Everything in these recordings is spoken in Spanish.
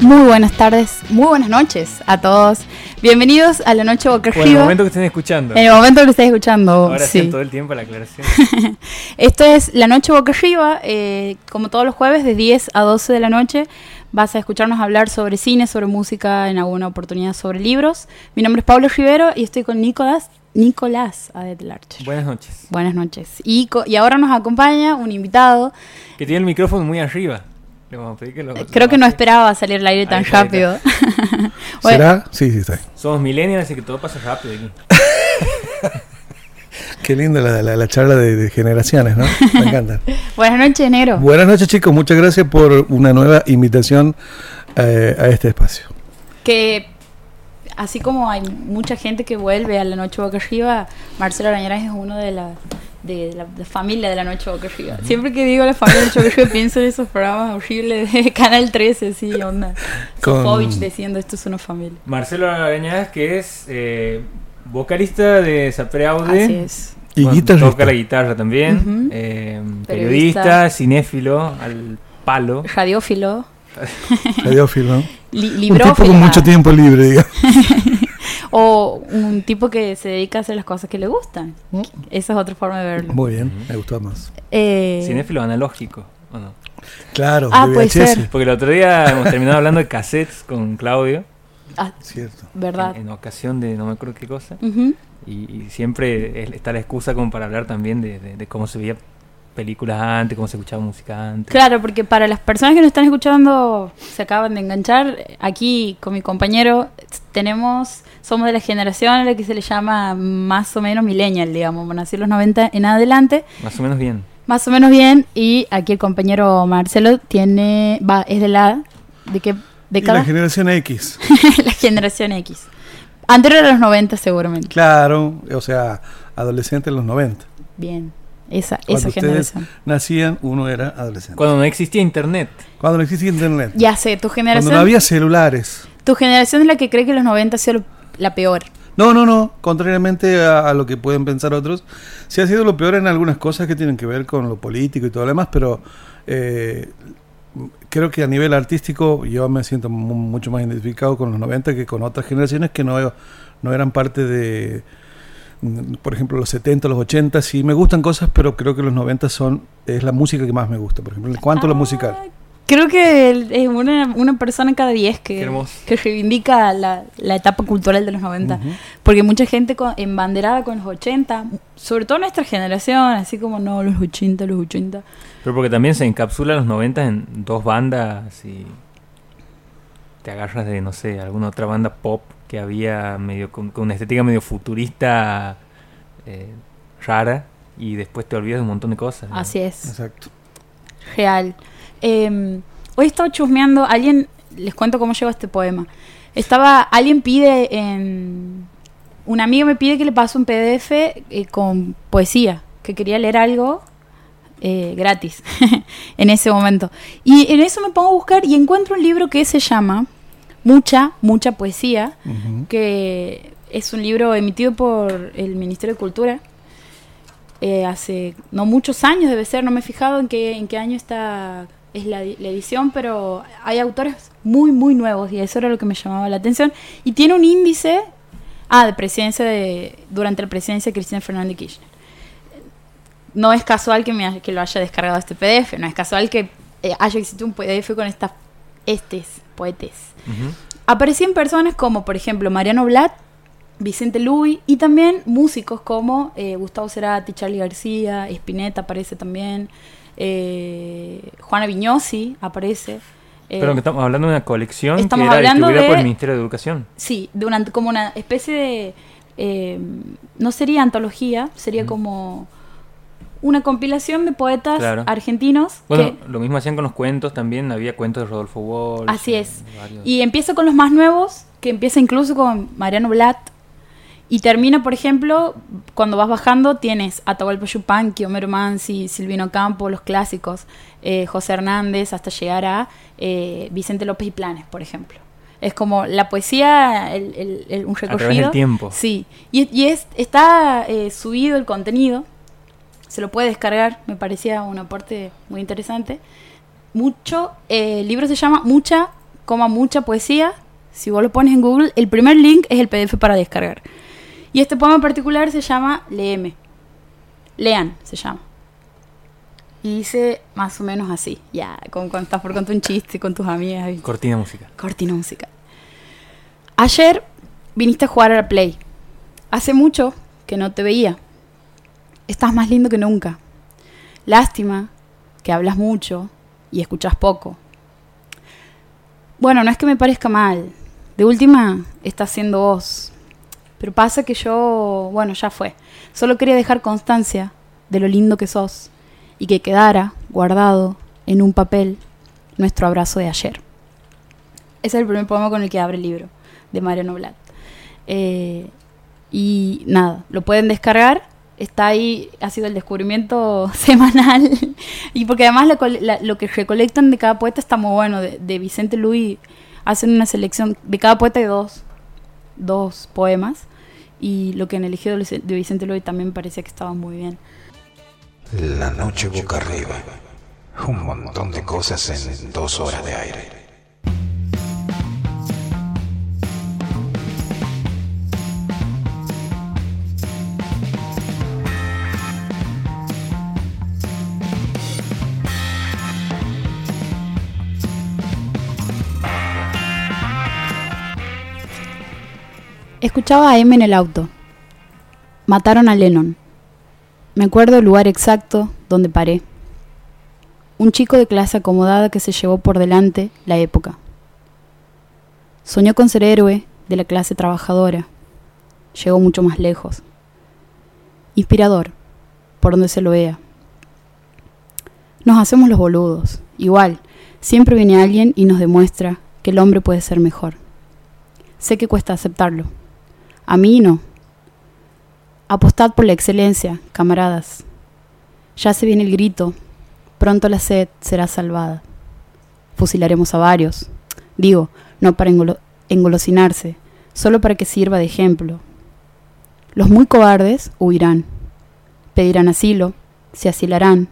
Muy buenas tardes, muy buenas noches a todos. Bienvenidos a la noche boca O en el momento que estén escuchando. En el momento que lo estés escuchando, Ahora sí. todo el tiempo la aclaración. Esto es La Noche Boca Arriba, eh, como todos los jueves, de 10 a 12 de la noche. Vas a escucharnos hablar sobre cine, sobre música, en alguna oportunidad sobre libros. Mi nombre es Pablo Rivero y estoy con Nicolás, Nicolás Adelarche. Buenas noches. Buenas noches. Y, co- y ahora nos acompaña un invitado. Que tiene el micrófono muy arriba. Le vamos a pedir que lo- Eh, Creo lo que no esperaba salir al aire tan está, rápido. ¿Será? Sí, sí, está ahí. Somos millennials, así que todo pasa rápido aquí. Qué linda la, la- la charla de, de generaciones, ¿no? Me encanta. buenas noches, Negro. Buenas noches, chicos. Muchas gracias por una nueva invitación eh, a este espacio. que así como hay mucha gente que vuelve a la noche boca arriba, Marcelo Arañaraz es uno de la de la, de familia de la noche boca arriba. Siempre que digo la familia de la noche boca arriba pienso en esos programas horribles de Canal 13, sí, onda. Con- Sofovich diciendo esto es una familia. Marcelo Arañaz, que es eh, vocalista de Sapreaude. Así es. Y Bueno. Toca la guitarra también. Eh, Periodista. periodista, cinéfilo, al palo. Radiófilo, Radiófilo, li- Un tipo con mucho tiempo libre, digamos. O un tipo que se dedica a hacer las cosas que le gustan. Esa es otra forma de verlo. Muy bien, me gustó más. Eh, Cinéfilo analógico, ¿o no? Claro, Ah, de puede ser. Porque el otro día hemos terminado hablando de cassettes con Claudio. ah, Cierto. verdad. En, en ocasión de no me acuerdo qué cosa. Ujú. Y, y siempre es- está la excusa como para hablar también de, de- de cómo se veía películas antes, cómo se escuchaba música antes. Claro, porque para las personas que nos están escuchando, se acaban de enganchar, aquí con mi compañero tenemos, somos de la generación a la que se le llama más o menos millennial, digamos, nació en los 90 en adelante, Más o menos bien. más o menos bien, y aquí el compañero Marcelo tiene, va, es de la, ¿de qué Y la década? generación X. la generación X. Anterior a los 90 seguramente. Claro, o sea, adolescente en los 90. Bien, esa, Cuando esa ustedes generación. nacían, uno era adolescente. Cuando no existía internet. Cuando no existía internet. Ya sé, tu Cuando generación, no había celulares. tu generación es la que cree que los 90 ha sido lo- la peor. No, no, no. Contrariamente a, a lo que pueden pensar otros, sí ha sido lo peor en algunas cosas que tienen que ver con lo político y todo lo demás, pero eh, creo que a nivel artístico yo me siento mu- mucho más identificado con los 90 que con otras generaciones que no, no eran parte de, por ejemplo, los 70, los 80. Sí me gustan cosas, pero creo que los 90 son es la música que más me gusta, por ejemplo, en cuanto a lo musical. Creo que es una, una persona cada 10 Qué que, que reivindica la, la etapa cultural de los 90. Ujú. Porque mucha gente con, embanderada con los 80, sobre todo nuestra generación, así como no, los 80, los 80. Pero porque también se encapsula los 90 en dos bandas y te agarras de, no sé, alguna otra banda pop que había medio con, con una estética medio futurista eh, rara y después te olvidas de un montón de cosas. ¿no? Así es, Exacto. real. Eh, hoy estaba chusmeando, alguien, les cuento cómo llegó este poema. Estaba, alguien pide en... Un amigo me pide que le pase un PDF eh, con poesía, que quería leer algo eh, gratis en ese momento. Y en eso me pongo a buscar y encuentro un libro que se llama Mucha, mucha poesía, que es un libro emitido por el Ministerio de Cultura. eh, hace no muchos años debe ser, no me he fijado en qué, en qué año está es la, la edición, pero hay autores muy, muy nuevos y eso era lo que me llamaba la atención. Y tiene un índice, ah, de presidencia de, durante la presidencia de Cristina Fernández de Kirchner. No es casual que, me, que lo haya descargado este PDF, no es casual que eh, haya existido un PDF con estas, estes, poetes. Aparecían personas como, por ejemplo, Mariano Blatt, Vicente Luis y también músicos como eh, Gustavo Cerati, Charlie García, Spinetta aparece también, eh, Juana Viñosi aparece. eh, Pero que estamos hablando de una colección estamos que era hablando distribuida por el Ministerio de Educación. Sí, de una, como una especie de... eh, no sería antología, sería como una compilación de poetas Claro. argentinos. Bueno, que- lo mismo hacían con los cuentos también, había cuentos de Rodolfo Walsh. Así eh, es. varios. Y empieza con los más nuevos, que empieza incluso con Mariano Blatt. Y termina, por ejemplo, cuando vas bajando, tienes Atahualpa Yupanqui, Homero Mansi, Silvino Campo, los clásicos, eh, José Hernández, hasta llegar a eh, Vicente López y Planes, por ejemplo. Es como la poesía, el, el- el- un A recorrido. través del tiempo. Sí, y, y es, está eh, subido el contenido, se lo puede descargar, me parecía un aporte muy interesante. Mucho, eh, el libro se llama Mucha, coma mucha poesía. Si vos lo pones en Google, el primer link es el PDF para descargar. Y este poema en particular se llama Leeme. Lean se llama. Y dice más o menos así, ya, como cuando estás por contar un chiste con tus amigas. y- Cortina música. Cortina musical. Ayer viniste a jugar a la Play. Hace mucho que no te veía. Estás más lindo que nunca. Lástima que hablas mucho y escuchas poco. Bueno, no es que me parezca mal. De última, estás siendo vos. Pero pasa que yo, bueno, ya fue. Solo quería dejar constancia de lo lindo que sos y que quedara guardado en un papel nuestro abrazo de ayer. Ese es el primer poema con el que abre el libro, de Mariano Blatt. Eh, y nada, lo pueden descargar. Está ahí, ha sido el descubrimiento semanal. y porque además lo que recolectan de cada poeta está muy bueno. De, Vicente Luis hacen una selección de cada poeta de dos, dos poemas. Y lo que han elegido de Vicente Luis también parecía que estaba muy bien. La noche boca arriba. Un montón de cosas en dos horas de aire. Escuchaba a M en el auto. Mataron a Lennon. Me acuerdo el lugar exacto donde paré. Un chico de clase acomodada que se llevó por delante la época. Soñó con ser héroe de la clase trabajadora. Llegó mucho más lejos. Inspirador, por donde se lo vea. Nos hacemos los boludos. Igual, siempre viene alguien y nos demuestra que el hombre puede ser mejor. Sé que cuesta aceptarlo. A mí no. Apostad por la excelencia, camaradas. Ya se viene el grito. Pronto la sed será salvada. Fusilaremos a varios. Digo, no para engolo- engolosinarse, solo para que sirva de ejemplo. Los muy cobardes huirán. Pedirán asilo, se asilarán.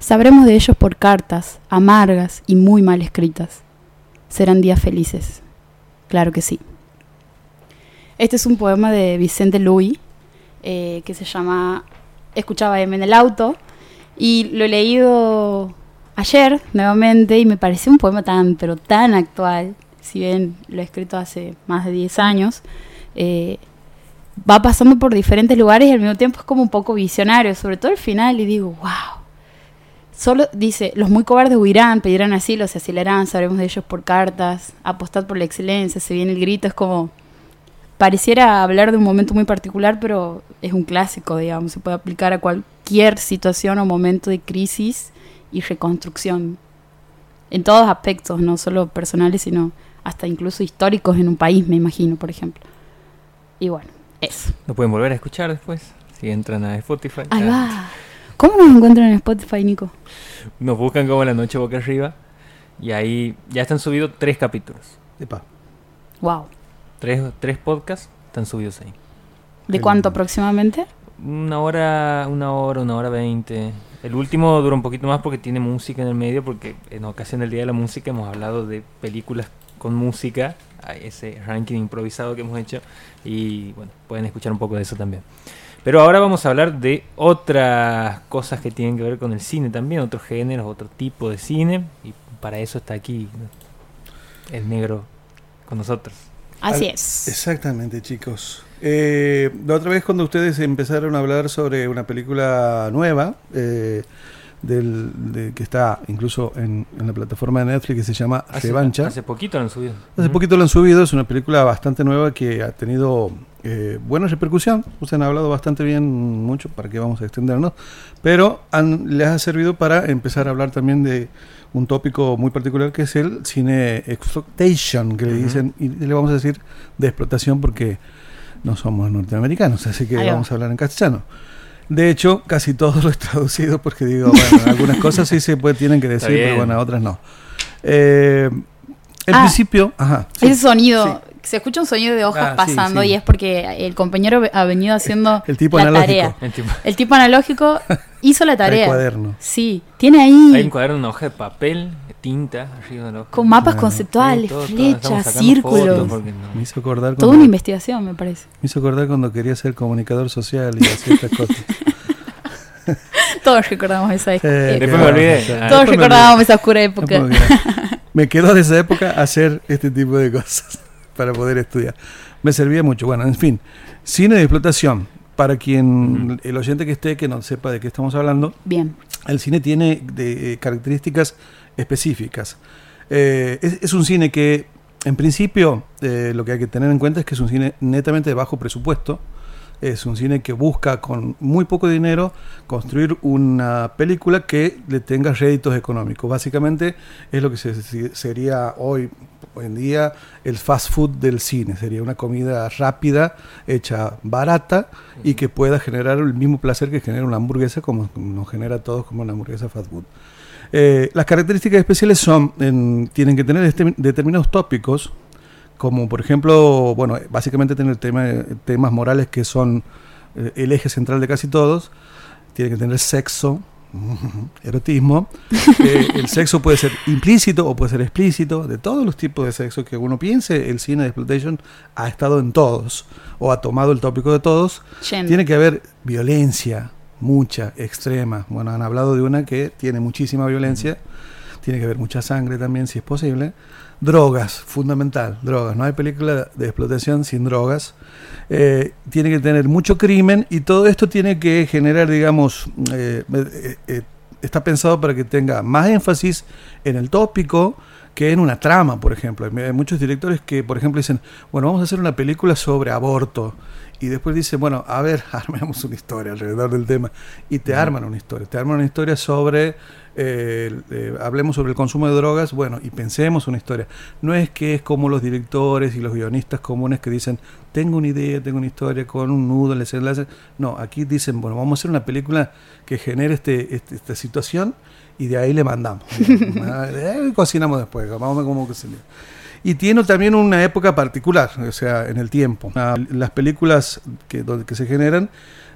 Sabremos de ellos por cartas, amargas y muy mal escritas. Serán días felices. Claro que sí. Este es un poema de Vicente Luis eh, que se llama Escuchaba M en el auto y lo he leído ayer nuevamente y me pareció un poema tan, pero tan actual, si bien lo he escrito hace más de 10 años. eh, va pasando por diferentes lugares y al mismo tiempo es como un poco visionario, sobre todo el final y digo, wow. Solo dice, los muy cobardes huirán, pedirán asilo, se asilarán, sabremos de ellos por cartas, apostad por la excelencia, se viene el grito, es como, pareciera hablar de un momento muy particular, pero es un clásico, digamos, se puede aplicar a cualquier situación o momento de crisis y reconstrucción, en todos aspectos, no solo personales, sino hasta incluso históricos en un país, me imagino, por ejemplo. Y bueno, eso. Lo pueden volver a escuchar después, si entran a Spotify. Ahí Ah, va. ¿Cómo nos encuentran en Spotify, Nico? Nos buscan como La Noche Boca Arriba. Y ahí ya están subidos tres capítulos. Epa. Wow. Tres, tres podcasts están subidos ahí. ¿De cuánto aproximadamente? Una hora, una hora, una hora veinte. El último dura un poquito más porque tiene música en el medio, porque en ocasión del Día de la Música hemos hablado de películas con música, ese ranking improvisado que hemos hecho, y bueno, pueden escuchar un poco de eso también. Pero ahora vamos a hablar de otras cosas que tienen que ver con el cine también, otros géneros, otro tipo de cine, y para eso está aquí el negro con nosotros. Así Al- es. Exactamente, chicos. Eh, la otra vez cuando ustedes empezaron a hablar sobre una película nueva, eh, del, de- que está incluso en, en la plataforma de Netflix que se llama Hace, Revancha. hace poquito lo han subido. Hace poquito lo han subido, es una película bastante nueva que ha tenido eh, buena repercusión. Ustedes han hablado bastante bien, mucho, para que vamos a extendernos, pero han- les ha servido para empezar a hablar también de un tópico muy particular que es el cine exploitation, que le dicen, y le vamos a decir de explotación porque no somos norteamericanos, así que vamos a hablar en castellano. De hecho, casi todo lo he traducido porque digo, bueno, algunas cosas sí se puede, tienen que decir, pero bueno, otras no. Eh, en Ah, principio, ajá. sí. Ese sonido, se escucha un sonido de hojas Ah, pasando sí. y es porque el compañero ha venido haciendo El tipo la analógico. tarea. El tipo- El tipo analógico hizo la El tarea. cuaderno. Sí, tiene ahí. Hay un cuaderno, una hoja de papel, tinta arriba de. Con mapas Claro. conceptuales, Sí, todo- flechas, círculos. no- Me hizo acordar Toda una cuando, investigación, me parece. me hizo acordar cuando quería ser comunicador social y hacía estas cosas. Todos recordamos esa época. Eh, Después me olvidé. Todos después recordábamos esa oscura época. Me quedó de esa época hacer este tipo de cosas para poder estudiar. Me servía mucho. Bueno, en fin, cine de explotación. Para quien, el oyente que esté, que no sepa de qué estamos hablando, Bien. el cine tiene de, eh, características específicas. Eh, es, es un cine que, en principio, eh, lo que hay que tener en cuenta es que es un cine netamente de bajo presupuesto. Es un cine que busca con muy poco dinero construir una película que le tenga réditos económicos. Básicamente es lo que se- se- sería hoy, en día el fast food del cine. Sería una comida rápida, hecha barata y que pueda generar el mismo placer que genera una hamburguesa como nos genera a todos como una hamburguesa fast food. Eh, las características especiales son, en- tienen que tener este- determinados tópicos, como por ejemplo, bueno, básicamente tener tema- temas morales que son eh, el eje central de casi todos, tiene que tener sexo, erotismo, Eh, el sexo puede ser implícito o puede ser explícito, de todos los tipos de sexo que uno piense, el cine de exploitation ha estado en todos, o ha tomado el tópico de todos, tiene que haber violencia, mucha, extrema. Bueno, han hablado de una que tiene muchísima violencia. Tiene que haber mucha sangre también, si es posible. Drogas, fundamental, drogas. No hay película de explotación sin drogas. Eh, tiene que tener mucho crimen y todo esto tiene que generar, digamos, eh, eh, está pensado para que tenga más énfasis en el tópico que en una trama, por ejemplo. Hay muchos directores que, por ejemplo, dicen, bueno, vamos a hacer una película sobre aborto. Y después dicen, bueno, a ver, armemos una historia alrededor del tema. Y te arman una historia. Te arman una historia sobre, eh, eh, hablemos sobre el consumo de drogas, bueno, y pensemos una historia. No es que es como los directores y los guionistas comunes que dicen, tengo una idea, tengo una historia con un nudo, el desenlace. No, aquí dicen, bueno, vamos a hacer una película que genere este, este- esta situación y de ahí le mandamos. Eh, cocinamos después, vamos a ver cómo cocinamos. Y tiene también una época particular, o sea, en el tiempo. Ah, Las películas que, donde- que se generan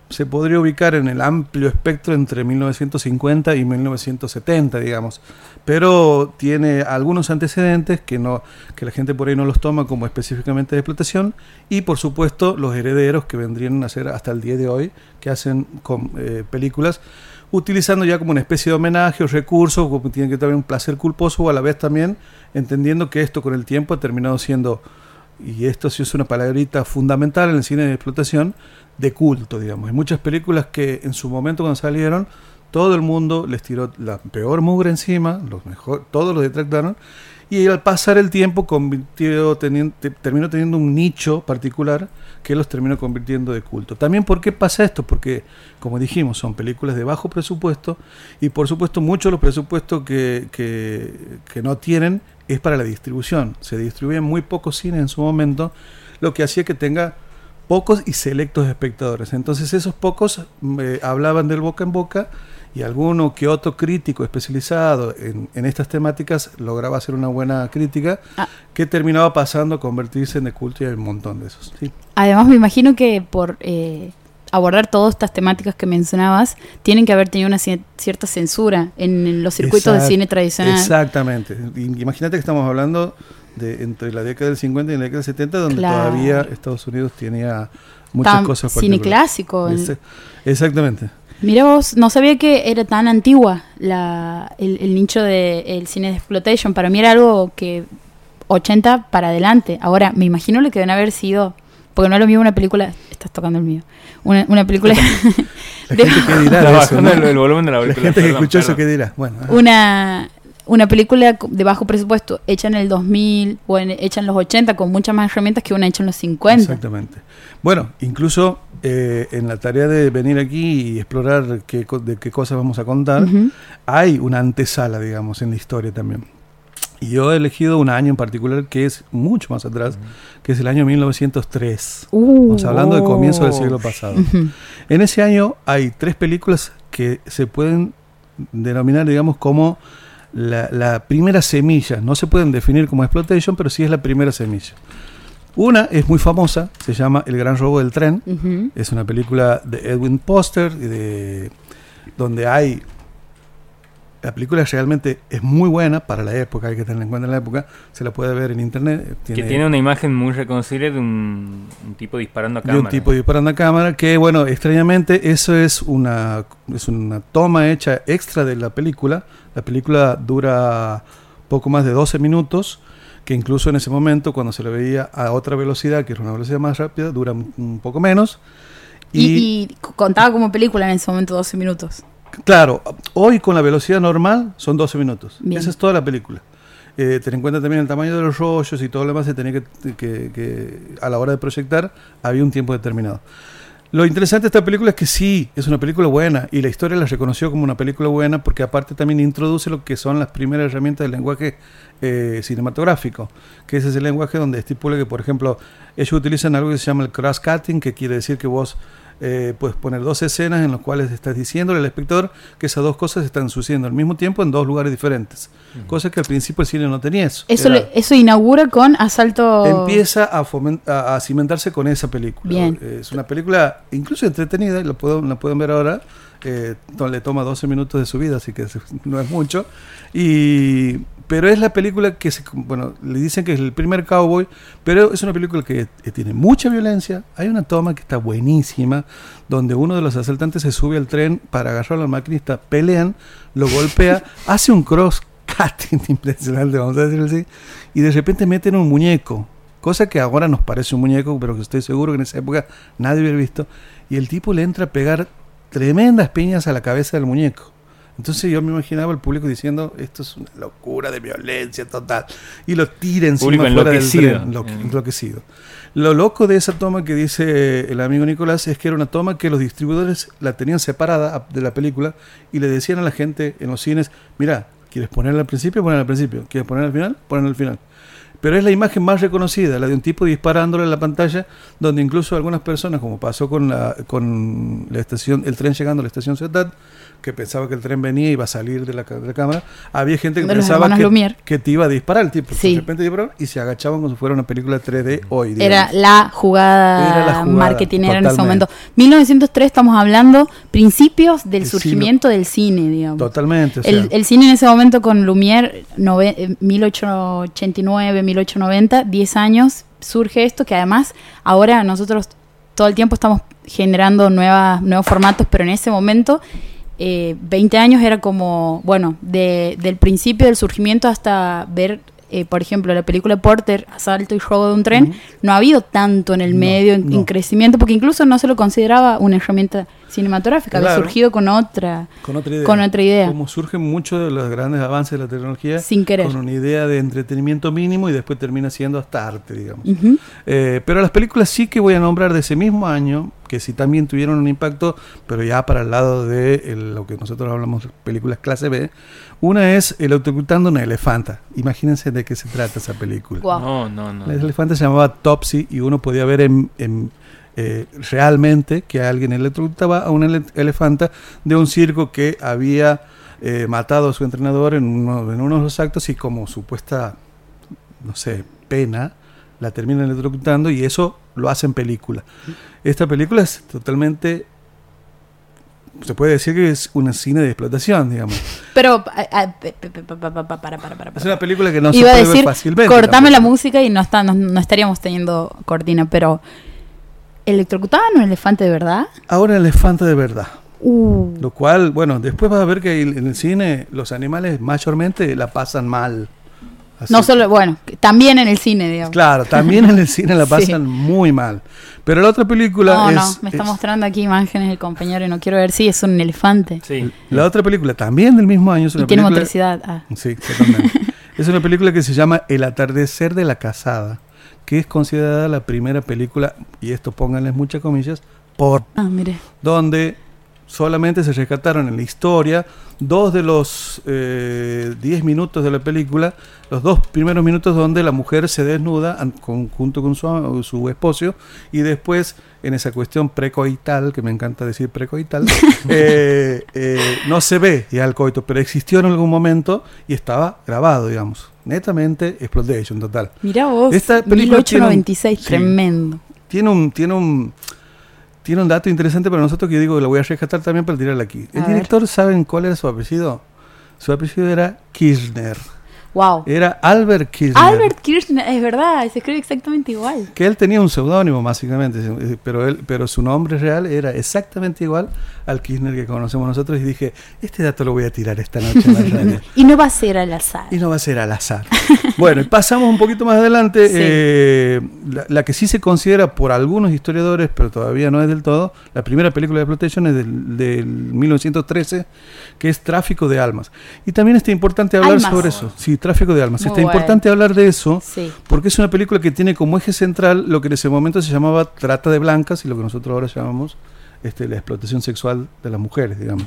se podría ubicar en el amplio espectro entre 1950 y 1970, digamos. Pero tiene algunos antecedentes que, no, que la gente por ahí no los toma como específicamente de explotación. Y por supuesto los herederos que vendrían a ser hasta el día de hoy, que hacen con, eh, películas utilizando ya como una especie de homenaje o recurso, como tiene que tener un placer culposo o a la vez también entendiendo que esto con el tiempo ha terminado siendo, y esto sí es una palabrita fundamental en el cine de explotación, de culto, digamos. Hay muchas películas que en su momento cuando salieron, todo el mundo les tiró la peor mugre encima, los mejor, todos los detractaron, y al pasar el tiempo convirtió, teniendo, te- terminó teniendo un nicho particular que los terminó convirtiendo de culto. También, ¿por qué pasa esto? Porque, como dijimos, son películas de bajo presupuesto y, por supuesto, muchos de los presupuestos que, que, no tienen es para la distribución. Se distribuyen muy pocos cines en su momento, lo que hacía que tenga pocos y selectos espectadores. Entonces esos pocos eh, hablaban del boca en boca y alguno que otro crítico especializado en, en estas temáticas lograba hacer una buena crítica Ah. que terminaba pasando a convertirse en de culto y hay un montón de esos. Sí. Además, me imagino que por eh, abordar todas estas temáticas que mencionabas, tienen que haber tenido una cier- cierta censura en, en los circuitos de cine tradicional. Exactamente. Imagínate que estamos hablando de entre la década del 50 y la década del 70, donde Claro. todavía Estados Unidos tenía muchas Tan- cosas cine clásico. Exactamente. Mira vos, no sabía que era tan antigua la, el, el nicho del cine de exploitation. Para mí era algo que 80 para adelante. Ahora, me imagino lo que deben haber sido, porque no es lo mismo una película, estás tocando el mío, una, una película, La De- gente que dirá Está de eso, bajando ¿no? el, el volumen de la La película. gente que escuchó eso. ¿qué dirá? Bueno, ajá. una, una película de bajo presupuesto hecha en el 2000 o en- hecha en los 80 con muchas más herramientas que una hecha en los 50. Exactamente. Bueno, incluso eh, en la tarea de venir aquí y explorar qué, co- de qué cosas vamos a contar, hay una antesala, digamos, en la historia también. Y yo he elegido un año en particular que es mucho más atrás, que es el año 1903. Uh, Estamos hablando del comienzo del siglo pasado. ujú. En ese año hay tres películas que se pueden denominar, digamos, como la, la primera semilla. No se pueden definir como exploitation, pero sí es la primera semilla. Una es muy famosa, se llama El Gran Robo del Tren. Es una película de Edwin Poster, de, donde hay La película realmente es muy buena para la época, hay que tener en cuenta la época. Se la puede ver en internet. que tiene una imagen muy reconocible de un, un tipo disparando a cámara. De un tipo disparando a cámara, que bueno, extrañamente eso es una, es una toma hecha extra de la película. La película dura poco más de 12 minutos, que incluso en ese momento, cuando se le veía a otra velocidad, que era una velocidad más rápida, dura un, poco menos. Y, y, contaba como película en ese momento 12 minutos. Claro, hoy con la velocidad normal son 12 minutos. Bien. Esa es toda la película. Eh, ten en cuenta también el tamaño de los rollos y todo lo demás se tenía que, que, que, a la hora de proyectar había un tiempo determinado. Lo interesante de esta película es que sí, es una película buena y la historia la reconoció como una película buena porque aparte también introduce lo que son las primeras herramientas del lenguaje eh, cinematográfico, que es ese lenguaje donde estipula que, por ejemplo, ellos utilizan algo que se llama el cross-cutting, que quiere decir que vos eh, puedes poner dos escenas en las cuales estás diciéndole al espectador que esas dos cosas están sucediendo al mismo tiempo en dos lugares diferentes. Uh -huh. Cosa que al principio el cine no tenía eso. Eso, Era, le, eso inaugura con Asalto... Empieza a, a, a, cimentarse con esa película. Bien. Es una película incluso entretenida, y la, puedo, la pueden ver ahora. Eh, le toma 12 minutos de su vida, así que no es mucho. Y, pero es la película que se, bueno, le dicen que es el primer cowboy, pero es una película que, tiene mucha violencia. Hay una toma que está buenísima, donde uno de los asaltantes se sube al tren para agarrarlo al maquinista, pelean, lo golpea, hace un cross cutting impresionante, vamos a decirlo así, y de repente meten un muñeco, cosa que ahora nos parece un muñeco, pero que estoy seguro que en esa época nadie hubiera visto, y el tipo le entra a pegar tremendas piñas a la cabeza del muñeco. Entonces yo me imaginaba al público diciendo, esto es una locura de violencia total. Y lo tira encima fuera del tren, lo, enloquecido. Lo loco de esa toma que dice el amigo Nicolás es que era una toma que los distribuidores la tenían separada de la película y le decían a la gente en los cines, mira, ¿quieres ponerla al principio? Ponerla al principio. ¿Quieres ponerla al final? Ponerla al final pero es la imagen más reconocida, la de un tipo disparándole en la pantalla, donde incluso algunas personas, como pasó con la, con la estación, el tren llegando a la estación Ciudad, que pensaba que el tren venía y iba a salir de la, de la cámara, había gente que de pensaba que, que, te iba a disparar el tipo, sí. de repente dispararon y se agachaban como si fuera una película 3D hoy. Digamos. Era la jugada, Era la jugada marketingera en ese momento. 1903 estamos hablando principios del el surgimiento del cine, digamos. Totalmente. O sea. el, el, cine en ese momento con Lumière, nove, 1889, 1890, 10 años, surge esto que además ahora nosotros todo el tiempo estamos generando nuevas, nuevos formatos, pero en ese momento eh, 20 años era como, bueno, de, del principio del surgimiento hasta ver, eh, por ejemplo, la película Porter, Asalto y Robo de un tren, uh -huh. no ha habido tanto en el No, medio, en, no. en, crecimiento, porque incluso no se lo consideraba una herramienta cinematográfica, había surgido con otra, Con otra idea. con otra idea. Como surgen muchos de los grandes avances de la tecnología Sin querer. con una idea de entretenimiento mínimo y después termina siendo hasta arte, digamos. Eh, pero las películas sí que voy a nombrar de ese mismo año, que sí también tuvieron un impacto, pero ya para el lado de el- lo que nosotros hablamos películas clase B. Una es Electrocutando una elefanta. Imagínense de qué se trata esa película. No, no, no. La elefanta se llamaba Topsy y uno podía ver en, en, eh, realmente que alguien electrocutaba a una ele- elefanta de un circo que había eh, matado a su entrenador en uno, en uno de los actos y como supuesta, no sé, pena, la terminan electrocutando y eso lo hace en película. Esta película es totalmente... Se puede decir que es una cine de explotación, digamos. Pero, pe- pe- pe- pa- pa- pa- para, para, para, Es una película que no Iba a se puede decir, ver fácilmente. cortame la música y no, está, no, no estaríamos teniendo cortina, pero ¿electrocutaban un elefante de verdad? Ahora elefante de verdad. Uh, Lo cual, bueno, después vas a ver que en el cine los animales mayormente la pasan mal. Así. no solo, bueno, también en el cine, digamos. Claro, también en el cine la Sí. pasan muy mal. Pero la otra película No, es, no, me está es- mostrando aquí imágenes el compañero y no quiero ver si es un elefante. Sí. la otra película también del mismo año es Y tiene motricidad. Ah. Sí, totalmente. es una película que se llama El atardecer de la casada, que es considerada la primera película y esto pónganles muchas comillas por Ah, mire. donde solamente se rescataron en la historia dos de los 10 eh, minutos de la película, los dos primeros minutos donde la mujer se desnuda con- junto con su, su esposo y después en esa cuestión precoital, que me encanta decir precoital, eh, eh, no se ve ya el coito, pero existió en algún momento y estaba grabado, digamos. Netamente exploitation total. Mira vos, Esta película tiene un- 1896, sí. tremendo. Tiene un, tiene un, tiene un dato interesante para nosotros que yo digo que lo voy a rescatar también para tirarla aquí. El A ver. director, ¿saben cuál era su apellido? su apellido era Kirchner. Wow. Era Albert Kirchner. Albert Kirchner, es verdad, se escribe exactamente igual. Que él tenía un seudónimo, básicamente, eh, pero, él, pero su nombre real era exactamente igual al Kirchner que conocemos nosotros. Y dije, este dato lo voy a tirar esta noche en la radio. y no va a ser al azar. Y no va a ser al azar. bueno, y pasamos un poquito más adelante. Sí. eh, la, la que sí se considera por algunos historiadores, pero todavía no es del todo, la primera película de exploitation es del, del 1913, que es Tráfico de Almas. Y también está importante hablar Almas. sobre eso. Sí, Tráfico de Almas. Muy está bueno. importante hablar de eso. Sí. Porque es una película que tiene como eje central lo que en ese momento se llamaba trata de blancas y lo que nosotros ahora llamamos este, la explotación sexual de las mujeres, digamos.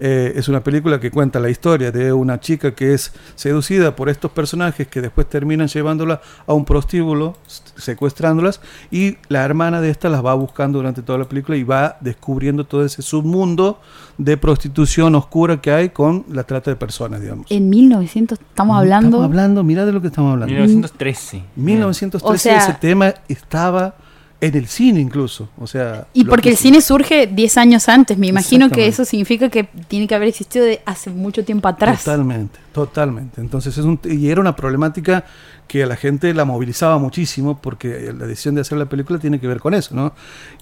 Eh, es una película que cuenta la historia de una chica que es seducida por estos personajes que después terminan llevándola a un prostíbulo, secuestrándolas, y la hermana de esta las va buscando durante toda la película y va descubriendo todo ese submundo de prostitución oscura que hay con la trata de personas, digamos. En 1900 estamos hablando. Estamos hablando, mira de lo que estamos hablando. 1913. 1913 O sea- ese tema estaba en el cine incluso, o sea... Y porque el cine surge 10 años antes, me imagino que eso significa que tiene que haber existido de hace mucho tiempo atrás. Totalmente, totalmente. Entonces es un, y era una problemática que a la gente la movilizaba muchísimo porque la decisión de hacer la película tiene que ver con eso, ¿no?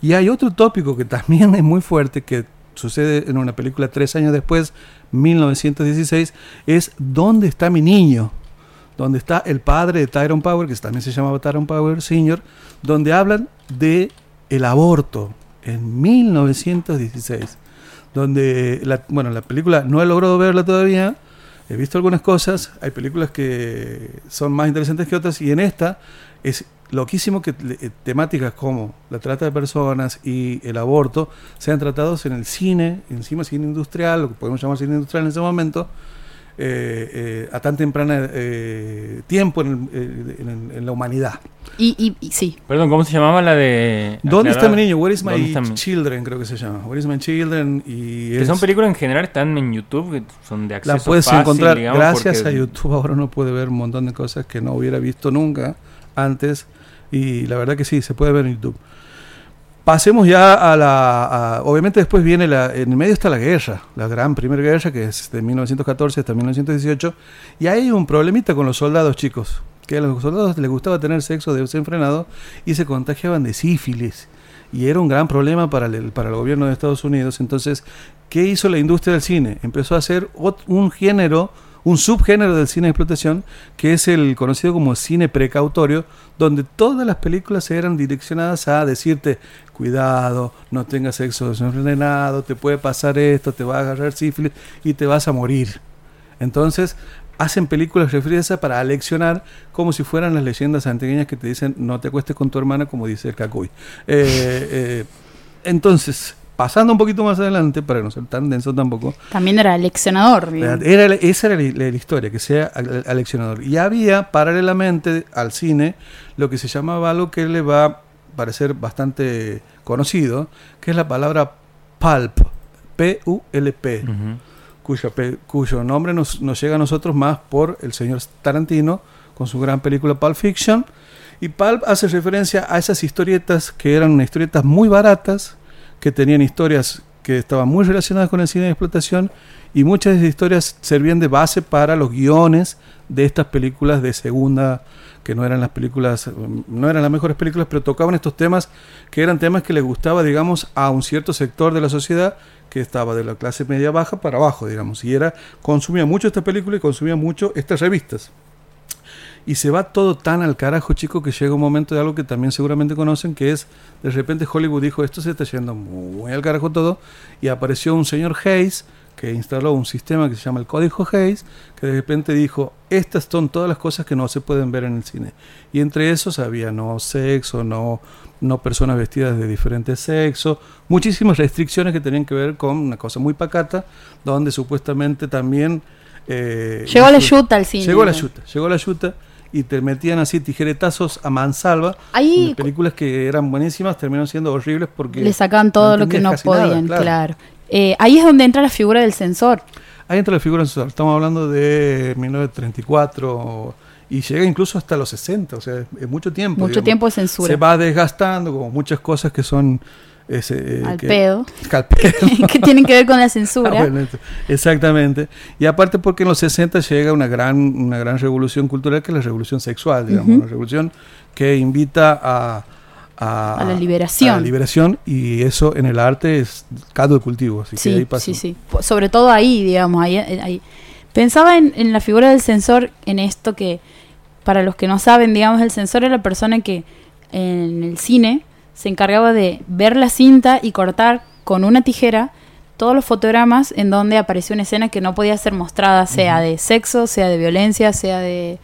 Y hay otro tópico que también es muy fuerte que sucede en una película tres años después, 1916, es ¿Dónde está mi niño? Donde está el padre de Tyrone Power, que también se llamaba Tyrone Power Sr., donde hablan de el aborto en 1916 donde la, bueno la película no he logrado verla todavía he visto algunas cosas hay películas que son más interesantes que otras y en esta es loquísimo que eh, temáticas como la trata de personas y el aborto sean tratados en el cine encima cine industrial lo que podemos llamar cine industrial en ese momento eh, eh, a tan temprana eh, tiempo en, el- eh, en- en la humanidad Y, y- y sí, Perdón, ¿cómo se llamaba la de. ¿Dónde está mi niño? Where is ¿Dónde my mi- children? Creo que se llama. Where is my children? Y Que es- son películas en general están en YouTube, que son de acceso la puedes fácil, encontrar digamos, gracias porque- a YouTube. Ahora uno puede ver un montón de cosas que no hubiera visto nunca antes. Y la verdad que sí, se puede ver en YouTube. Pasemos ya a la. obviamente, después viene la. En el medio está la guerra, la gran primera guerra, que es de 1914 hasta 1918. Y hay un problemita con los soldados, chicos. Que a los soldados les gustaba tener sexo desenfrenado y se contagiaban de sífilis. Y era un gran problema para el, para el gobierno de Estados Unidos. Entonces, ¿qué hizo la industria del cine? Empezó a hacer un género, un subgénero del cine de explotación, que es el conocido como cine precautorio, donde todas las películas eran direccionadas a decirte, cuidado, no tengas sexo desenfrenado, te puede pasar esto, te va a agarrar sífilis y te vas a morir. Entonces, hacen películas referidas a para aleccionar como si fueran las leyendas antiguas que te dicen no te acuestes con tu hermana como dice el Cacuy. Eh, eh, entonces, pasando un poquito más adelante, para no ser tan denso tampoco, también era leccionador. digamos. era, la- esa era la, la historia, que sea al- aleccionador. Y había paralelamente al cine lo que se llamaba algo que le va a parecer bastante conocido, que es la palabra pulp, P-U-L-P cuyo nombre nos, nos llega a nosotros más por el señor Tarantino con su gran película Pulp Fiction. Y Pulp hace referencia a esas historietas que eran historietas muy baratas, que tenían historias que estaban muy relacionadas con el cine de explotación y muchas de esas historias servían de base para los guiones de estas películas de segunda, que no eran las películas, no eran las mejores películas, pero tocaban estos temas que eran temas que les gustaba, digamos, a un cierto sector de la sociedad que estaba de la clase media baja para abajo, digamos, y era consumía mucho esta película y consumía mucho estas revistas. Y se va todo tan al carajo, chico, que llega un momento de algo que también seguramente conocen, que es, de repente Hollywood dijo, esto se está yendo muy al carajo todo, y apareció un señor Hayes, que instaló un sistema que se llama el Código Hayes, que de repente dijo, estas son todas las cosas que no se pueden ver en el cine. Y entre esos había no sexo, no, no personas vestidas de diferentes sexos, muchísimas restricciones que tenían que ver con una cosa muy pacata, donde supuestamente también... eh, Llegó la yuta al cine. Llegó la yuta, llegó la yuta y te metían así tijeretazos a mansalva. Ahí películas que eran buenísimas terminaron siendo horribles porque le sacaban todo lo que no nada, podían, claro. claro. Eh, ahí es donde entra la figura del censor. ahí entra la figura sensorial. Estamos hablando de 1934 y llega incluso hasta los 60, o sea, es mucho tiempo. Mucho digamos. tiempo de censura. Se va desgastando como muchas cosas que son ese, eh, al que- pedo, que que tienen que ver con la censura. Ah, bueno, exactamente. Y aparte porque en los 60 llega una gran, una gran revolución cultural que es la revolución sexual, digamos, una revolución que invita a, a, A la liberación. a la liberación y eso en el arte es caldo de cultivo. Así que ahí Sí, pasa. sí, sí. Sobre todo ahí, digamos, ahí, eh, ahí. Pensaba en, en la figura del censor, en esto que, para los que no saben, digamos, el censor es la persona que en el cine se encargaba de ver la cinta y cortar con una tijera todos los fotogramas en donde apareció una escena que no podía ser mostrada, sea de sexo, sea de violencia, sea de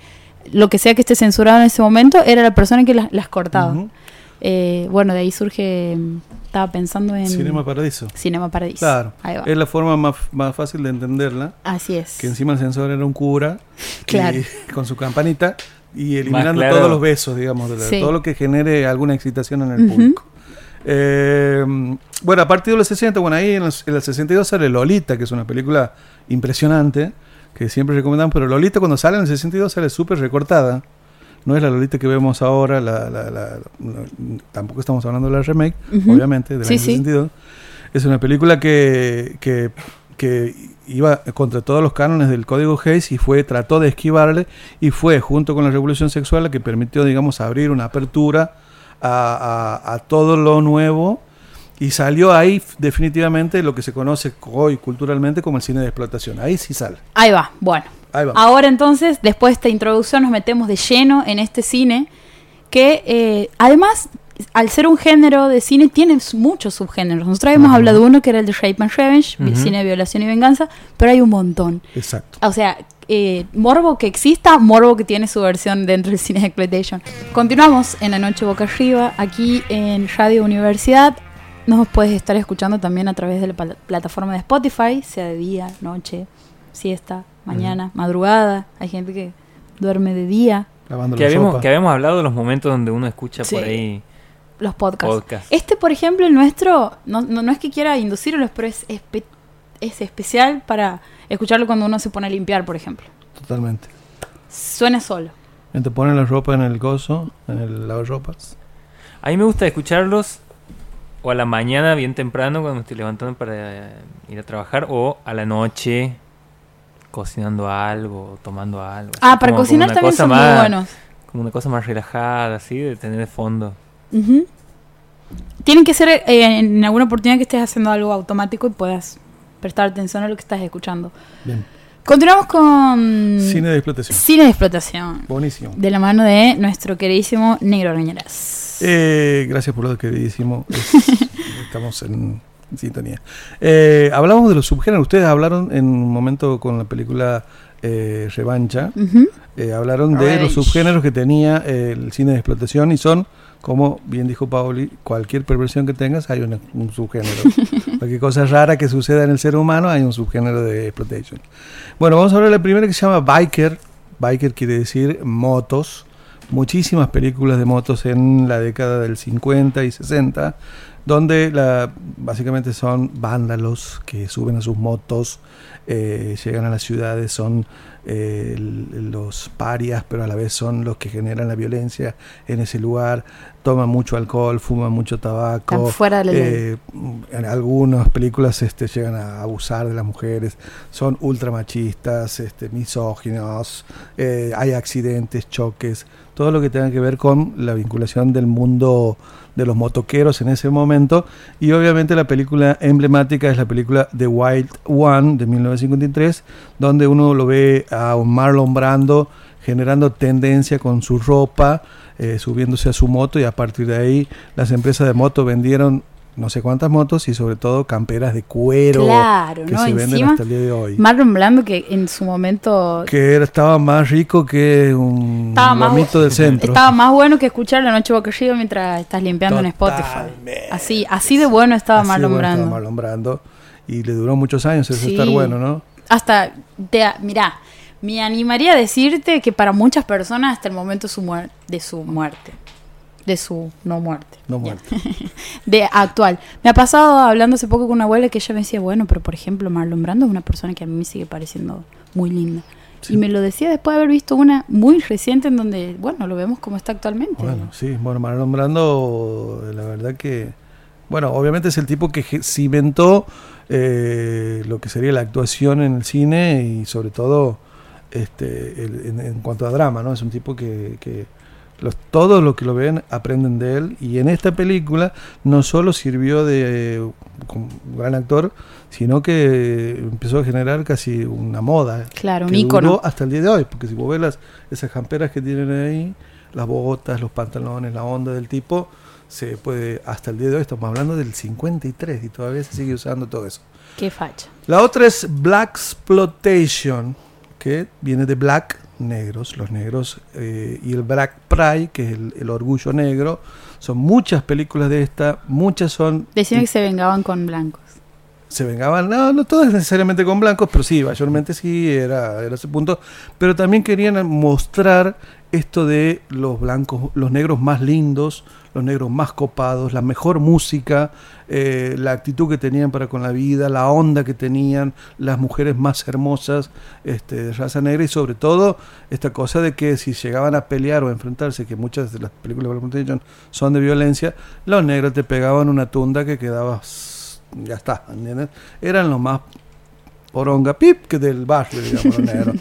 lo que sea que esté censurado en ese momento, era la persona que las, las cortaba. Eh, bueno, de ahí surge, mm, estaba pensando en Cinema Paradiso. Cinema Paradiso. Claro. Ahí va. Es la forma más, más fácil de entenderla. Así es. Que encima el censor era un cura. Claro. y- con su campanita. Y eliminando claro. todos los besos, digamos. de la- Sí. Todo lo que genere alguna excitación en el público. Eh, bueno, a partir de los 60, bueno, ahí en, los- en el 62 sale Lolita, que es una película impresionante, que siempre recomendamos, pero Lolita cuando sale en el 62 sale súper recortada. No es la Lolita que vemos ahora, la, la- tampoco estamos hablando de la remake, Ujú. obviamente, del Sí, año sí. 62. Es una película que, que, que iba contra todos los cánones del código Hayes y fue, trató de esquivarle y fue, junto con la revolución sexual, la que permitió, digamos, abrir una apertura a, a- a todo lo nuevo y salió ahí definitivamente lo que se conoce hoy culturalmente como el cine de explotación. Ahí sí sale. Ahí va, bueno. Ahí va. Ahora entonces, después de esta introducción, nos metemos de lleno en este cine que eh, además, al ser un género de cine, tiene muchos subgéneros. Nosotros habíamos hablado de uno que era el de Rape and Revenge, cine de violación y venganza, pero hay un montón. Exacto. O sea, eh, morbo que exista, morbo que tiene su versión dentro del cine de exploitation. Continuamos en la noche boca arriba, aquí en Radio Universidad. Nos puedes estar escuchando también a través de la pla- plataforma de Spotify, sea de día, noche, siesta, mañana, madrugada. Hay gente que duerme de día, Lavando Que la habíamos, sopa. que habíamos hablado de los momentos donde uno escucha Sí. por ahí los podcasts. podcast. Este, por ejemplo, el nuestro, no, no, no es que quiera inducirlos, pero es, espe- es especial para escucarlo cuando uno se pone a limpiar, por ejemplo. Totalmente. Suena solo. Te ponen la ropa en el gozo, en el lavarropas. A mí me gusta escucharlos o a la mañana bien temprano cuando me estoy levantando para eh, ir a trabajar o a la noche cocinando algo, tomando algo. así Ah, para como- como cocinar una también son muy más- buenos. Como una cosa más relajada, así, de tener de fondo. Tienen que ser eh, en alguna oportunidad que estés haciendo algo automático y puedas prestar atención a lo que estás escuchando. Bien. Continuamos con Cine de explotación. Cine de explotación. Buenísimo. De la mano de nuestro queridísimo Negro Arañeras. Eh, gracias por lo queridísimo. Es- estamos en sintonía. Eh, hablamos de los subgéneros. Ustedes hablaron en un momento con la película eh, Revancha. Eh, hablaron de Revenge. los subgéneros que tenía eh, el cine de explotación y son, como bien dijo Paoli, cualquier perversión que tengas hay una- un subgénero. cualquier cosa rara que suceda en el ser humano hay un subgénero de exploitation. Bueno, vamos a hablar de la primera que se llama Biker. Biker quiere decir motos. Muchísimas películas de motos en la década del 50 y 60, donde la, básicamente son vándalos que suben a sus motos, eh, llegan a las ciudades, son eh, los parias, pero a la vez son los que generan la violencia en ese lugar, toman mucho alcohol, fuman mucho tabaco. Están fuera de la. Eh, en algunas películas este, llegan a abusar de las mujeres, son ultramachistas, este, misóginos, hay accidentes, choques, todo lo que tenga que ver con la vinculación del mundo de los motoqueros en ese momento. Y obviamente la película emblemática es la película The Wild One de 1953, donde uno lo ve a Marlon Brando generando tendencia con su ropa, eh, subiéndose a su moto y a partir de ahí las empresas de moto vendieron no sé cuántas motos y sobre todo camperas de cuero Claro, que ¿no? se venden Encima, hasta el día de hoy. Marlon Brando que en su momento Que era, estaba más rico que un Estaba más lomito del centro. estaba más bueno que escuchar La Noche Boca Arriba mientras estás limpiando en Spotify. Así, así de bueno estaba Así de Marlon bueno Brando. Marlon Brando. Y le duró muchos años eso Sí. estar bueno, ¿no? Hasta, te, mirá, me animaría a decirte que para muchas personas hasta el momento de su, de su muerte. De su no muerte. No Ya. muerto. De actual. Me ha pasado hablando hace poco con una abuela que ella me decía, bueno, pero por ejemplo Marlon Brando es una persona que a mí me sigue pareciendo muy linda. Sí. Y me lo decía después de haber visto una muy reciente en donde, bueno, lo vemos como está actualmente. Bueno, sí, bueno, Marlon Brando, la verdad que bueno, obviamente es el tipo que cimentó eh, lo que sería la actuación en el cine y sobre todo este, el- en, en cuanto a drama, ¿no? Es un tipo que, que los, todos los que lo ven aprenden de él y en esta película no solo sirvió de eh, como gran actor, sino que empezó a generar casi una moda Claro, un que ícono. duró hasta el día de hoy, porque si vos ves las, esas camperas que tienen ahí, las botas, los pantalones, la onda del tipo, se puede, hasta el día de hoy estamos hablando del 53 y todavía se sigue usando todo eso. Qué facha. La otra es Black Exploitation, que viene de Black, negros, los negros, eh, y el Black Pride, que es el, el orgullo negro. Son muchas películas de esta, muchas son... Decían que se vengaban con blancos. se vengaban, no, no todas necesariamente con blancos, pero sí, mayormente sí, era, era ese punto. Pero también querían mostrar esto de los blancos, los negros más lindos, los negros más copados, la mejor música, eh, la actitud que tenían para con la vida, la onda que tenían, las mujeres más hermosas este, de raza negra y sobre todo esta cosa de que si llegaban a pelear o a enfrentarse, que muchas de las películas de son de violencia, los negros te pegaban una tunda que quedabas ya está, ¿entiendes? Eran los más poronga pip que del barrio, digamos, los negros.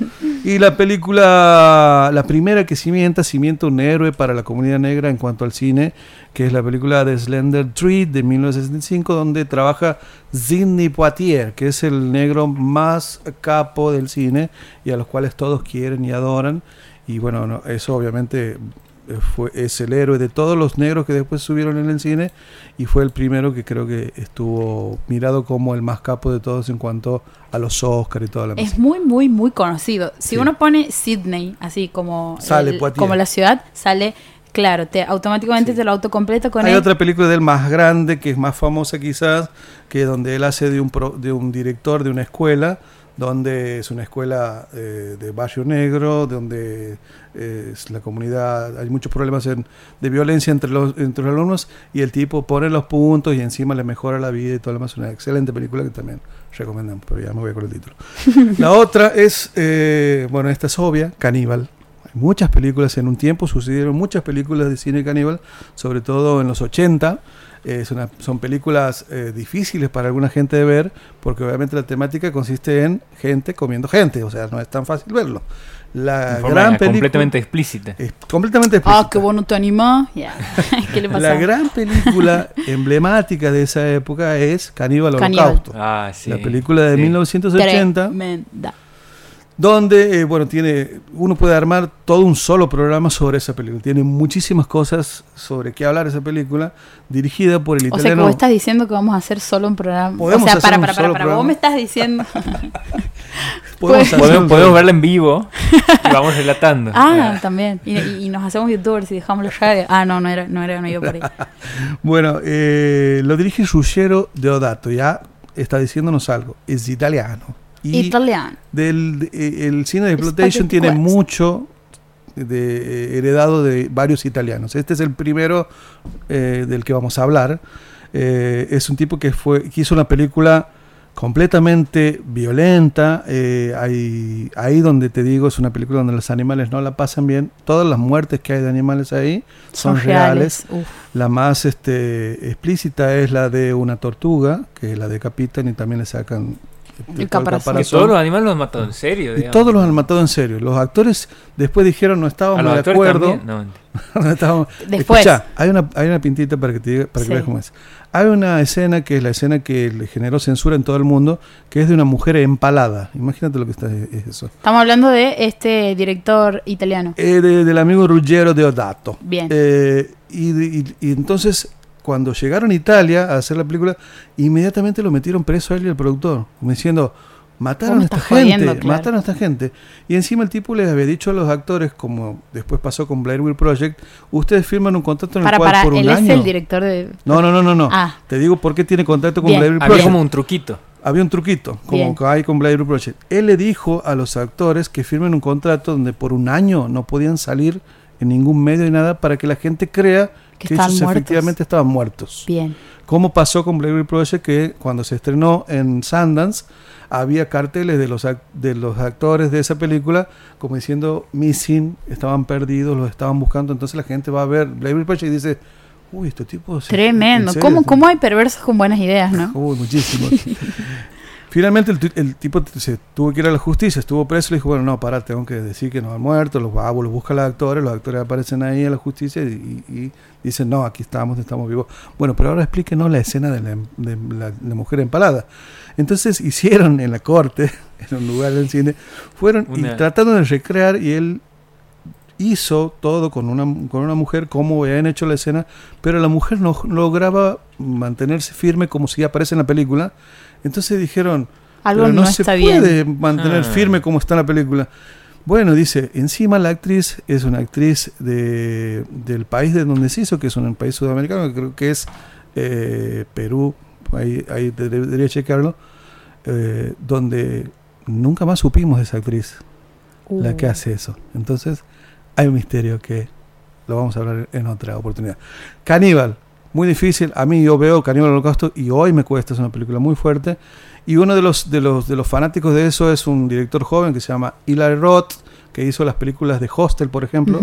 Y la película, la primera que cimienta, cimienta un héroe para la comunidad negra en cuanto al cine, que es la película de Slender Tree de 1965, donde trabaja Sidney Poitier, que es el negro más capo del cine y a los cuales todos quieren y adoran. Y bueno, no, eso obviamente fue, es el héroe de todos los negros que después subieron en el cine y fue el primero que creo que estuvo mirado como el más capo de todos en cuanto a los Oscar y toda la Es muy, muy, muy conocido. Si Sí. uno pone Sydney, así como, Sale el- Poitiers. como la ciudad, sale, claro, te automáticamente Sí. te lo autocompleta con Hay él. otra película de él más grande, que es más famosa quizás, que donde él hace de un, pro- de un director de una escuela, donde es una escuela eh, de barrio negro, donde eh, es la comunidad, hay muchos problemas en- de violencia entre los, entre los alumnos, y el tipo pone los puntos y encima le mejora la vida y todo lo demás. Una excelente película que también recomendamos, pero ya me voy con el título. la otra es, eh, bueno, esta es obvia, Caníbal. Hay muchas películas, en un tiempo sucedieron muchas películas de cine caníbal, sobre todo en los 80. Eh, es una- son películas eh, difíciles para alguna gente de ver, porque obviamente la temática consiste en gente comiendo gente, o sea, no es tan fácil verlo. La gran película completamente explícita. es completamente Ah, explícita. qué bueno te animás. Ya. ¿Qué le pasa? La gran película emblemática de esa época es Caníbal Caníbal. Holocausto. Ah, sí. La película de Sí. 1980 Tremenda. Donde, eh, bueno, tiene, uno puede armar todo un solo programa sobre esa película. Tiene muchísimas cosas sobre qué hablar esa película, dirigida por el O sea, que italiano. vos estás diciendo que vamos a hacer solo un programa. O sea, hacer para, para, para, para. Vos me estás diciendo. podemos Podemos, verla en vivo y vamos relatando. ah, también. Y, y- y nos hacemos youtubers y dejamos la radio. Ah, no, no era, no era, no iba por ahí. Bueno, eh, lo dirige Ruggero Deodato, ya está diciéndonos algo. Es italiano. Y Italiano. del de- eh, el cine de exploitation tiene West. mucho de, eh, heredado de varios italianos. Este es el primero eh, del que vamos a hablar. Eh, es un tipo que fue que hizo una película completamente violenta. eh, ahí, ahí donde te digo es una película donde los animales no la pasan bien. Todas las muertes que hay de animales ahí son, reales. La más este, explícita es la de una tortuga, que la decapitan y también le sacan El todo caparazón. Que todos los animales los han matado en serio. y todos los han matado en serio. Los actores después dijeron no A estábamos los de acuerdo. No, no estábamos- Después. Escuchá, hay una, hay una pintita para que te diga, para que Sí. veas cómo es. Hay una escena que es la escena que le generó censura en todo el mundo, que es de una mujer empalada. Imagínate lo que está es eso. Estamos hablando de este director italiano. Eh, de- del amigo Ruggero Deodato. Bien. Eh, y, y- y entonces, cuando llegaron a Italia a hacer la película, inmediatamente lo metieron preso a él y al productor, como diciendo, mataron a esta jodiendo, gente, claro. mataron a esta gente. Y encima el tipo les había dicho a los actores, como después pasó con Blair Wheel Project, ustedes firman un contrato en el Para, cual para, por un él año... es el director de. No, no, no, no, no. Ah. Te digo por qué tiene contacto con Bien. Blair Wheel Había Project. como un truquito. Había un truquito, como hay con Blair Wheel Project. Él le dijo a los actores que firmen un contrato donde por un año no podían salir en ningún medio ni nada para que la gente crea Que que, estaban ellos muertos. efectivamente estaban muertos. Bien. Como pasó con Blair Wheel Project que cuando se estrenó en Sundance había carteles de los, de los actores de esa película como diciendo missing, estaban perdidos, los estaban buscando. Entonces la gente va a ver Blair Wheel Project y dice, Uy, este tipo... se- Tremendo. ¿Cómo, ¿Cómo hay perversos con buenas ideas, no? Uy, muchísimo. Finalmente el, el tipo se tuvo que ir a la justicia, estuvo preso y le dijo, bueno, no, pará, tengo que decir que no ha muerto, los babos los buscan los actores, los actores aparecen ahí a la justicia y- y dicen, no, aquí estamos, estamos vivos. Bueno, pero ahora explíquenos la escena de la, de la- la mujer empalada. Entonces hicieron en la corte, en un lugar del cine, fueron y Una- trataron de recrear y él hizo todo con una, con una mujer como habían hecho la escena, pero la mujer no lograba mantenerse firme como si aparece en la película. Entonces dijeron, Algo pero no, no, se está puede bien. mantener Ah. firme como está en la película. Bueno, dice, encima la actriz es una actriz de, del país de donde se hizo, que es un país sudamericano, que creo que es eh, Perú, ahí, ahí de- debería checarlo, eh, donde nunca más supimos de esa actriz, la Uh. que hace eso. Entonces, hay un misterio que lo vamos a hablar en otra oportunidad. Caníbal, muy difícil. A mí yo veo Caníbal Holocausto y hoy me cuesta, es una película muy fuerte. Y uno de los, de los, de los fanáticos de eso es un director joven que se llama Eli Roth, que hizo las películas de Hostel, por ejemplo,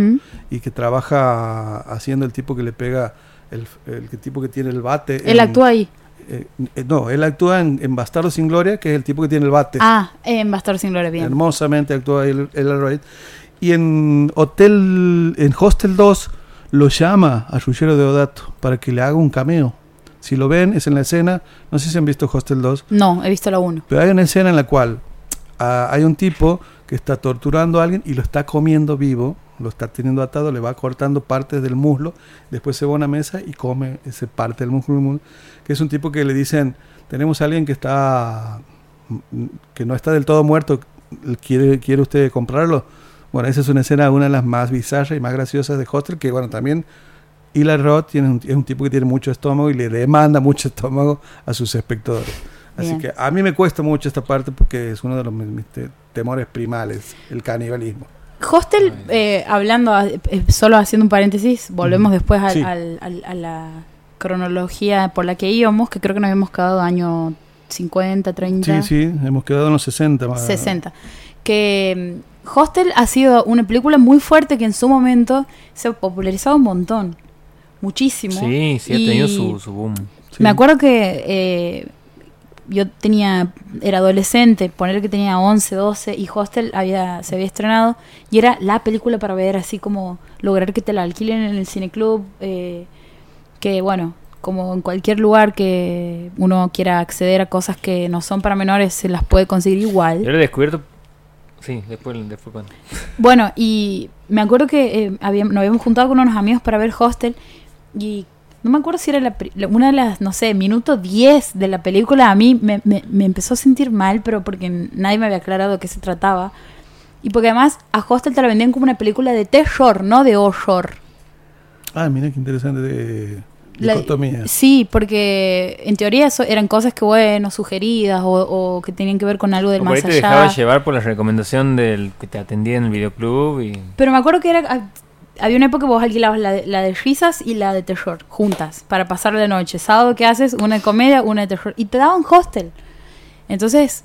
y que trabaja haciendo el tipo que le pega, el, el tipo que tiene el bate. Él en- actúa ahí. eh, eh, no, él actúa en, en Bastardo sin Gloria, que es el tipo que tiene el bate. Ah, en Bastardo sin Gloria, bien. Hermosamente actúa el Wright. Y en Hotel, en Hostel 2, lo llama a Ruggiero Deodato para que le haga un cameo. Si lo ven, es en la escena, no sé si han visto Hostel 2, No, he visto la 1. pero hay una escena en la cual ah, hay un tipo que está torturando a alguien y lo está comiendo vivo, lo está teniendo atado, le va cortando partes del muslo, después se va a una mesa y come esa parte del muslo, que es un tipo que le dicen, tenemos a alguien que está mm, que no está del todo muerto, ¿quiere, quiere usted comprarlo? Bueno, esa es una escena, una de las más bizarras y más graciosas de Hostel, que bueno, también Eli Roth tiene un, es un tipo que tiene mucho estómago y le demanda mucho estómago a sus espectadores. Así Bien. que a mí me cuesta mucho esta parte porque es uno de los mis, mis te- temores primales, el canibalismo. Hostel, eh, hablando, eh, solo haciendo un paréntesis, volvemos después al- Sí. al- al- a la cronología por la que íbamos, que creo que nos habíamos quedado año 50, 30, Sí, sí, hemos quedado en los 60. más- 60. Que mm, Hostel ha sido una película muy fuerte que en su momento se ha popularizado un montón. Muchísimo. Sí, sí, ha Y tenido su, su boom. Sí. Me acuerdo que eh, yo tenía, era adolescente, poner que tenía 11, 12 y Hostel había, se había estrenado y era la película para ver, así como lograr que te la alquilen en el cineclub, eh, que bueno, como en cualquier lugar que uno quiera acceder a cosas que no son para menores, se las puede conseguir igual. Yo lo he descubierto. Sí, después, después cuando. Bueno, y me acuerdo que eh, habíamos- nos habíamos juntado con unos amigos para ver Hostel y no me acuerdo si era la, una de las, no sé, minuto 10 de la película. A mí me, me- me empezó a sentir mal, pero porque nadie me había aclarado de qué se trataba. Y porque además a Hostel te la vendían como una película de terror, no de horror. Ah, mira qué interesante de La- dicotomía. sí, porque en teoría eso eran cosas que, bueno, sugeridas o, o que tenían que ver con algo del O por ahí más te dejaba allá. llevar por la recomendación del que te atendía en el videoclub y. Pero me acuerdo que era ah, había una época que vos alquilabas la de, la de risas y la de terror juntas para pasar la noche. Sábado que haces una de comedia, una de terror y te daban hostel. Entonces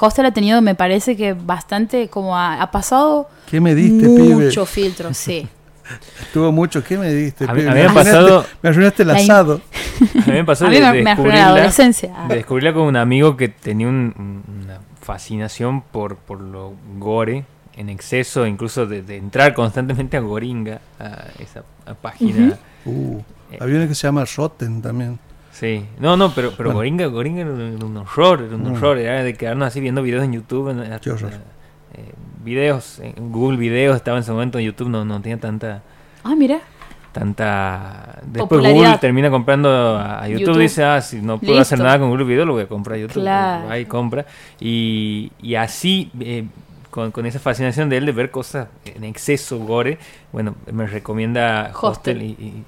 Hostel ha tenido, me parece que bastante como ha, ha pasado ¿Qué me diste, mucho pibe? filtro, sí. Tuvo mucho. ¿Qué me diste, A mí- pibe? a mí me, me pasado- me arruinaste el La asado. A mí me pasó A mí me, de me arruinó la descubrirla, adolescencia. De descubrirla con un amigo que tenía un- un- una fascinación por, por lo gore en exceso, incluso de, de entrar constantemente a Goringa, a esa a página. Uh, Eh. había una que se llama Rotten también. Sí, no, no, pero, pero Bueno. Goringa, Goringa era un, horror, era un Mm. horror, era de quedarnos así viendo videos en YouTube. en- Qué horror. eh, videos, en Google Videos estaba en ese momento en YouTube, no, no tenía tanta Ah, mira. tanta después. Google termina comprando a, YouTube, YouTube. dice ah si no puedo Listo. hacer nada con Google Video lo voy a comprar a YouTube Claro. y compra y, y así eh, con, con esa fascinación de él de ver cosas en exceso gore bueno me recomienda Hostel, Hostel. y, y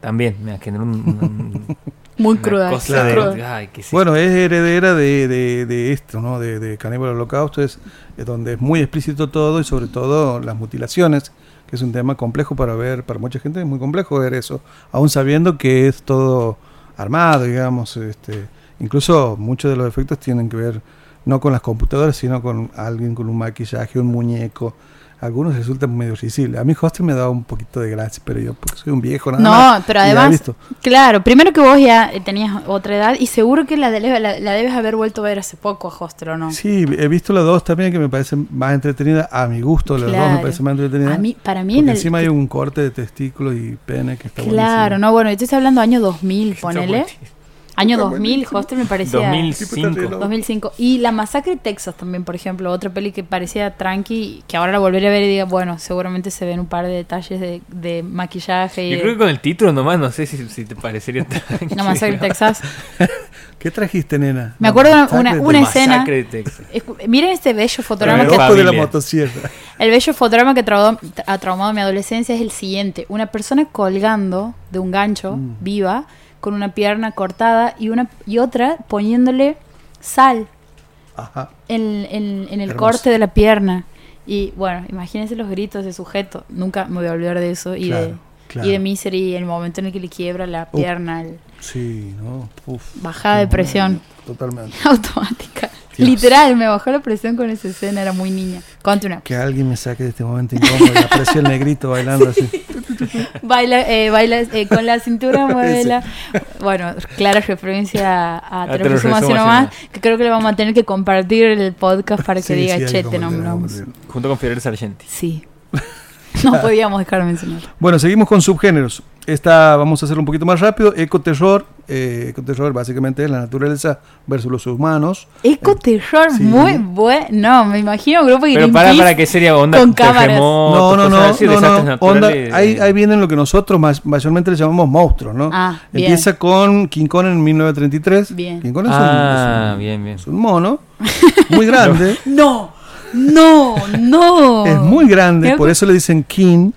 también me generó un, un- Muy una cruda. cosa de, cruda. ay, ¿qué es esto? Bueno, es heredera de, de, de esto, ¿no? De, de Caníbal Holocausto, es, es donde es muy explícito todo y sobre todo las mutilaciones, que es un tema complejo para ver, para mucha gente es muy complejo ver eso, aún sabiendo que es todo armado, digamos, este, incluso muchos de los efectos tienen que ver no con las computadoras, sino con alguien con un maquillaje, un muñeco, algunos resulta medio risible. A mí Hostel me ha dado un poquito de gracia, pero yo porque soy un viejo nada más. No, pero además, claro, primero que vos ya eh, tenías otra edad y seguro que la, de- la, la debes haber vuelto a ver hace poco a Hostel, ¿o no? Sí, he visto las dos también que me parecen más entretenidas. A mi gusto, las dos me parecen más entretenidas. A mí, para mí porque en el... encima hay un corte de testículos y pene que está Claro, no, bueno, yo estoy hablando año 2000, ponele. Año Está 2000, buenísimo. Hostel me parecía... 2005. 2005. Y La Masacre de Texas también, por ejemplo, otra peli que parecía tranqui, que ahora la volveré a ver y diga, bueno, seguramente se ven un par de detalles de, de maquillaje y Yo de- creo que con el título nomás, no sé si, si te parecería tan... La Masacre de Texas. ¿Qué trajiste, nena? Me acuerdo una- una- una de- escena- Masacre de Texas. Miren este bello El fotograma que... de la motosierra. El bello fotograma que traudó- ha traumado mi adolescencia es el siguiente. Una persona colgando de un gancho, Mm. viva, con una pierna cortada y, una, y otra poniéndole sal Ajá. en, en- en el Hermoso. corte de la pierna. Y bueno, imagínense los gritos de sujeto. Nunca me voy a olvidar de eso. Y, de, Claro, y de Misery, el momento en el que le quiebra la Uh. pierna, el- Sí, no. Uf. bajada de presión Totalmente. automática. Dios. Literal, me bajó la presión con esa escena, era muy niña. Conte una. Que alguien me saque de este momento incómodo y aprecio el negrito bailando así. Baila, eh, baila eh, con la cintura, muévela. Bueno, clara referencia a, a Te lo nomás, nomás. que creo que le vamos a tener que compartir el podcast para que Sí, diga, sí, hay che, que te compartir, nombramos. Junto con Fidel Sargenti. Sí. No podíamos dejar de mencionar. Bueno, seguimos con subgéneros. Esta vamos a hacerlo un poquito más rápido. Ecoterror. Eh, ecoterror básicamente es la naturaleza versus los humanos. Ecoterror, Sí. muy bueno. Me imagino un grupo de Pero para, para, ¿qué sería onda? con cámaras. No, no, no, así, no, no. Onda, ahí, ahí vienen lo que nosotros más, mayormente le llamamos monstruos, ¿no? Ah, bien. Empieza con King Kong en 1933. Bien. King Kong es, un- Ah, es un, bien, bien. es un mono muy grande. No, no, no. Es muy grande, Creo por que- eso le dicen King.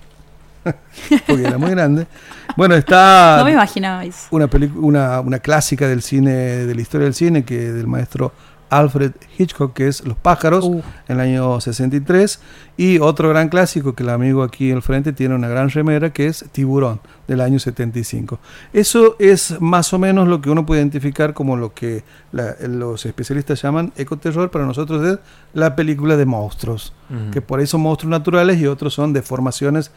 porque era muy grande. Bueno, está No me imaginaba eso. una, una, una clásica del cine, de la historia del cine, que del maestro Alfred Hitchcock, que es Los pájaros, Uh. en el año 63. Y otro gran clásico que el amigo aquí al frente tiene una gran remera, que es Tiburón, del año 75. Eso es más o menos lo que uno puede identificar como lo que la- los especialistas llaman ecoterror, para nosotros es la película de monstruos que por ahí son monstruos naturales y otros son deformaciones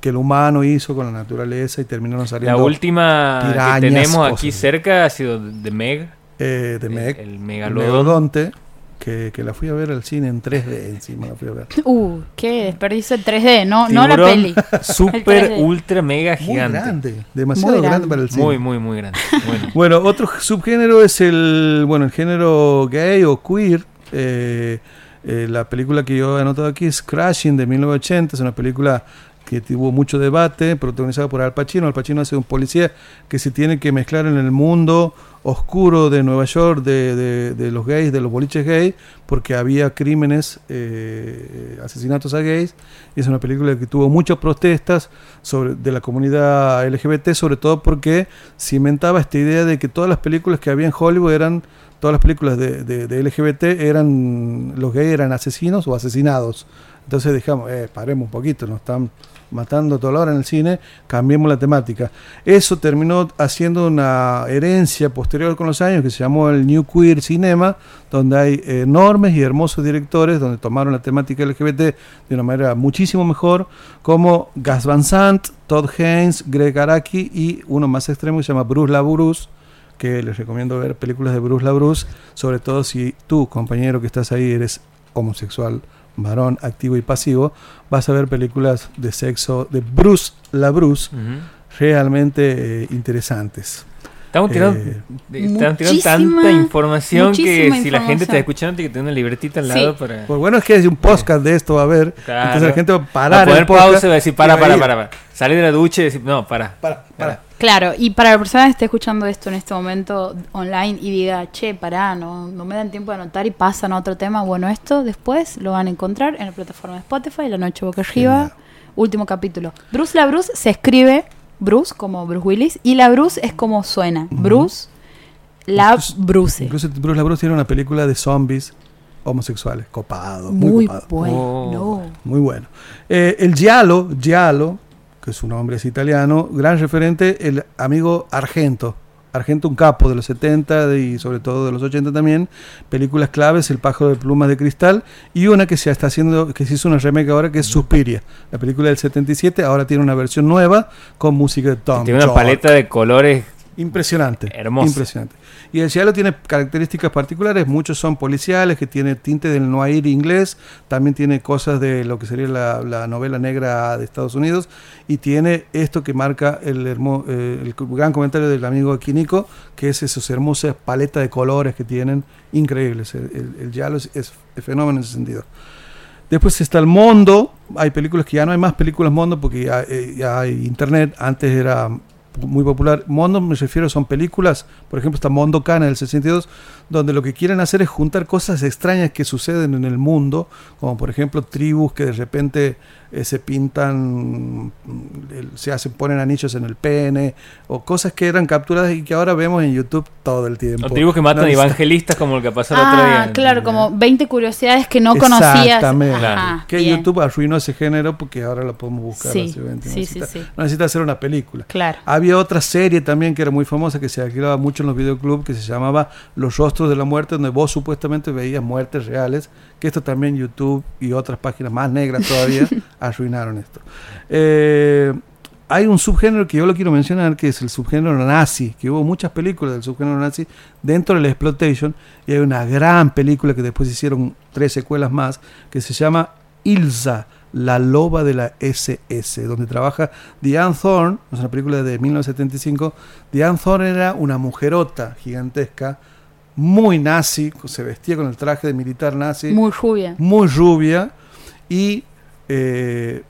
que el humano hizo con la naturaleza y terminaron saliendo La última que tenemos aquí cerca ha sido de Meg. Eh, de el- Meg, El, megalodonte, que, que la fui a ver al cine en 3D encima la fui a ver. Uh, qué desperdicio de 3D, no, no la peli. El Super, 3D. ultra, mega Muy gigante. grande, demasiado Muy grande. grande. para el cine. Muy, muy, muy grande. Bueno. Bueno, otro subgénero es el, bueno, el género gay o queer. Eh, eh, la película que yo he anotado aquí es Crashing de 1980, es una película que tuvo mucho debate, protagonizada por Al Pacino. Al Pacino hace un policía que se tiene que mezclar en el mundo oscuro de Nueva York, de, de- de los gays, de los boliches gays, porque había crímenes, eh, asesinatos a gays. Y es una película que tuvo muchas protestas sobre, de la comunidad LGBT, sobre todo porque cimentaba esta idea de que todas las películas que había en Hollywood eran, todas las películas de, de- de LGBT eran, los gays eran asesinos o asesinados. Entonces dejamos, eh, paremos un poquito, nos están matando toda la hora en el cine, cambiemos la temática. Eso terminó haciendo una herencia posterior con los años que se llamó el New Queer Cinema, donde hay enormes y hermosos directores donde tomaron la temática LGBT de una manera muchísimo mejor, como Gas Van Sant, Todd Haynes, Greg Araki y uno más extremo que se llama Bruce LaBruce, que les recomiendo ver películas de Bruce LaBruce, sobre todo si tú, compañero que estás ahí, eres homosexual, varón, activo y pasivo, vas a ver películas de sexo de Bruce LaBruce Ujú. realmente eh, interesantes. Estamos tirando, Eh, están tirando muchísima- tanta información que si la gente está escuchando tiene que tener una libretita al Sí. lado para, Pues bueno, es que hay un podcast de esto va a haber, Claro. entonces la gente va a para parar poner el podcast pausa y va a decir para, va a para, para, para. Salir de la ducha y decir, no, para. Para, para. Claro, y para la persona que esté escuchando esto en este momento online y diga, che, pará, no, no me dan tiempo de anotar y pasan a otro tema, bueno, esto después lo van a encontrar en la plataforma de Spotify, La Noche Boca Arriba, último capítulo. Bruce la Bruce se escribe Bruce como Bruce Willis y la Bruce es como suena, Bruce la Incluso- Bruce. Incluso Bruce LaBruce tiene una película de zombies homosexuales, copado, muy, Muy copado. bueno. Muy bueno. Eh, el Giallo, Giallo, que es un hombre es italiano, gran referente, el amigo Argento. Argento un capo de los 70 y sobre todo de los 80 también, películas claves, El pájaro de plumas de cristal y una que se está haciendo, que se hizo una remake ahora que es Suspiria, la película del 77, ahora tiene una versión nueva con música de Tom. Tiene una York. paleta de colores Impresionante. Hermoso. Impresionante. Y el cielo tiene características particulares, muchos son policiales, que tiene tinte del noir inglés, también tiene cosas de lo que sería la, la novela negra de Estados Unidos, y tiene esto que marca el, hermo- eh, el gran comentario del amigo Quinico, que es esas hermosas paletas de colores que tienen, increíbles. El, el, el giallo es, fenómeno en ese sentido. Después está el Mondo. Hay películas que ya no hay más películas Mondo porque eh, ya hay internet. Antes era muy popular. Mondo me refiero, son películas, por ejemplo, está Mondo Cana del 62, donde lo que quieren hacer es juntar cosas extrañas que suceden en el mundo, como por ejemplo tribus que de repente eh, se pintan, se hacen, ponen anillos en el pene, o cosas que eran capturadas y que ahora vemos en YouTube todo el tiempo. o tribus que matan No evangelistas como el que pasó el otro día. Ah, claro, como 20 curiosidades que no conocías. Exactamente. Que bien. YouTube arruinó ese género porque ahora lo podemos buscar. Sí, sí, sí, necesita, sí. no necesita hacer una película. Claro. Había otra serie también que era muy famosa que se alquilaba mucho en los videoclubs que se llamaba Los Rostros de la Muerte, donde vos supuestamente veías muertes reales, que esto también YouTube y otras páginas más negras todavía arruinaron esto. Eh, hay un subgénero que yo lo quiero mencionar, que es el subgénero nazi, que hubo muchas películas del subgénero nazi dentro del exploitation, y hay una gran película que después hicieron tres secuelas más, que se llama Ilsa, la loba de la SS, donde trabaja Diane Thorne, es una película de 1975. Diane Thorne era una mujerota gigantesca, muy nazi, se vestía con el traje de militar nazi, Muy rubia. muy rubia, y eh,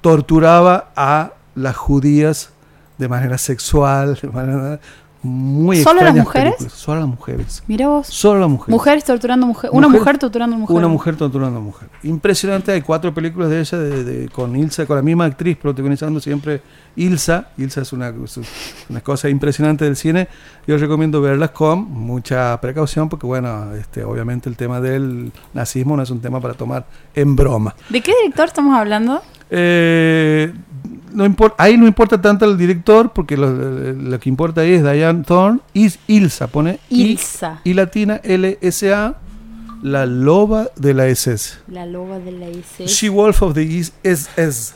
torturaba a las judías de manera sexual, de manera muy ¿Solo las mujeres? películas. Solo las mujeres. Mira vos. Solo las mujeres. Mujeres torturando mujer. Una Mujer- torturando mujer. Una mujer torturando mujer. Impresionante, hay cuatro películas de ella de, de- con Ilsa, con la misma actriz protagonizando siempre Ilsa. Ilsa es una, es una cosa impresionante del cine. Yo recomiendo verlas con mucha precaución porque, bueno, este, obviamente el tema del nazismo no es un tema para tomar en broma. ¿De qué director estamos hablando? Eh, no impor- ahí no importa tanto el director porque lo, lo que importa ahí es Diane Thorne y Ilsa, pone Ilsa. y latina L-S-A, la loba de la SS. La loba de la IC. She Wolf of the SS.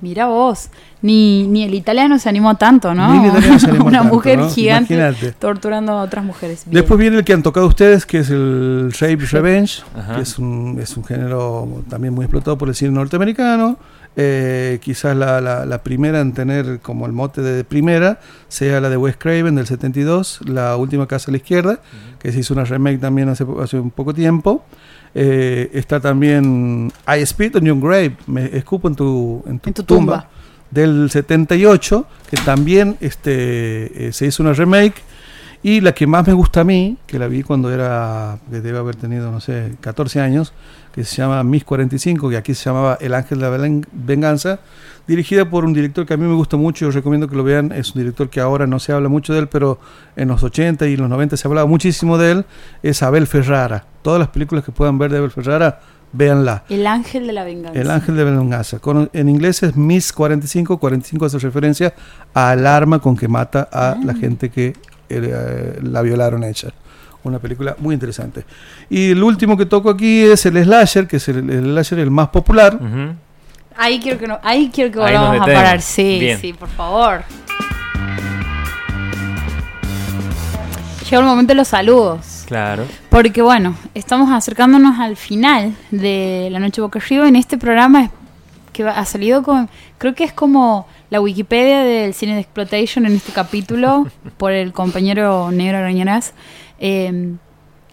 Mira vos. Ni, ni el italiano se animó tanto, ¿no? Ni el italiano se animó Una tanto, mujer ¿no? gigante Imagínate. torturando a otras mujeres. Bien. Después viene el que han tocado ustedes, que es el Rape Revenge, Ajá. que es un, es un género también muy explotado por el cine norteamericano. Eh, quizás la, la- la primera en tener como el mote de primera sea la de Wes Craven del 72, La última casa a la izquierda, que se hizo una remake también hace, hace un poco tiempo. Eh, está también I Spit on Your Grave, me escupo en tu, en tu, En tu tumba, tumba. del 78, que también este, eh, se hizo una remake. Y la que más me gusta a mí, que la vi cuando era, que debe haber tenido, no sé, 14 años, que se llama Miss 45, que aquí se llamaba El Ángel de la Ven- Venganza, dirigida por un director que a mí me gusta mucho, yo recomiendo que lo vean, es un director que ahora no se habla mucho de él, pero en los 80 y los 90 se hablaba muchísimo de él, es Abel Ferrara. Todas las películas que puedan ver de Abel Ferrara, véanla. El ángel de la venganza. El ángel de venganza. Con- en inglés es Miss 45. 45 hace referencia al arma con que mata a la gente que eh, la violaron a ella. Una película muy interesante. Y el último que toco aquí es el slasher, que es el, el slasher el más popular. Ahí quiero que no, ahí quiero que Ahí volvamos a parar. Sí, Bien. sí, por favor. Llegó el momento de los saludos. Claro. Porque bueno, estamos acercándonos al final de La Noche Boca Arriba en este programa es- que ha salido con, creo que es como la Wikipedia del cine de exploitation en este capítulo por el compañero Negro Arañarás. Eh,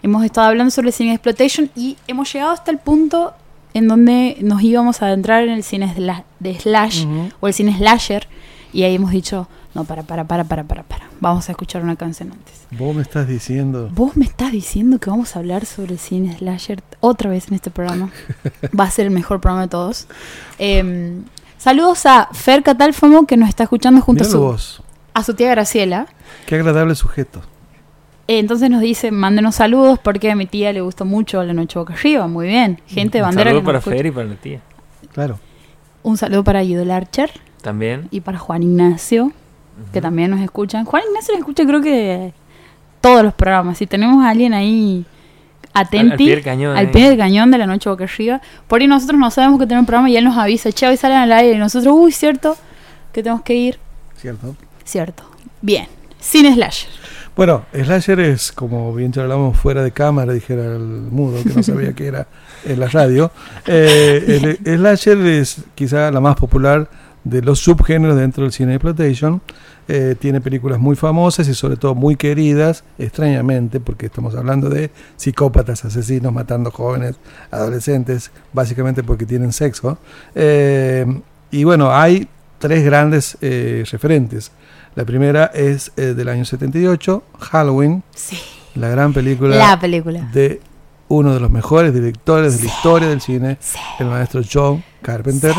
hemos estado hablando sobre el cine de exploitation y hemos llegado hasta el punto en donde nos íbamos a adentrar en el cine de slash o el cine slasher y ahí hemos dicho, no, para, para, para, para, para, para, vamos a escuchar una canción antes. Vos me estás diciendo. Vos me estás diciendo que vamos a hablar sobre el cine slasher otra vez en este programa. Va a ser el mejor programa de todos. Eh, saludos a Fer Catalfamo que nos está escuchando junto a Míralo su, vos. a su tía Graciela. Qué agradable sujeto. Eh, entonces nos dice, mándenos saludos porque a mi tía le gustó mucho La Noche Boca Arriba. Muy bien. Gente de Un bandera. saludo que nos para. Fer y para la tía. Claro. Un saludo para Guido Larcher También. y para Juan Ignacio. Que también nos escuchan. Juan Ignacio nos escucha creo que todos los programas. Si tenemos a alguien ahí atenti, Al- al pie del cañón, al eh. pie del cañón de la noche boca arriba, por ahí nosotros no sabemos que tenemos un programa y él nos avisa, che, hoy salen al aire y nosotros, uy, cierto, que tenemos que ir. ¿Cierto? Cierto. Bien. Sin slasher. Bueno, Slasher es, como bien charlamos fuera de cámara, dijera el mudo, que no sabía que era en la radio. Eh, el, Slasher es quizá la más popular de los subgéneros dentro del cine de exploitation. Eh, tiene películas muy famosas y sobre todo muy queridas, extrañamente, porque estamos hablando de psicópatas, asesinos matando jóvenes, adolescentes, básicamente porque tienen sexo. Eh, y bueno, hay tres grandes eh, referentes. La primera es del año 78, Halloween, Sí. la gran película La película. de uno de los mejores directores de la historia del cine, Sí. el maestro John Carpenter.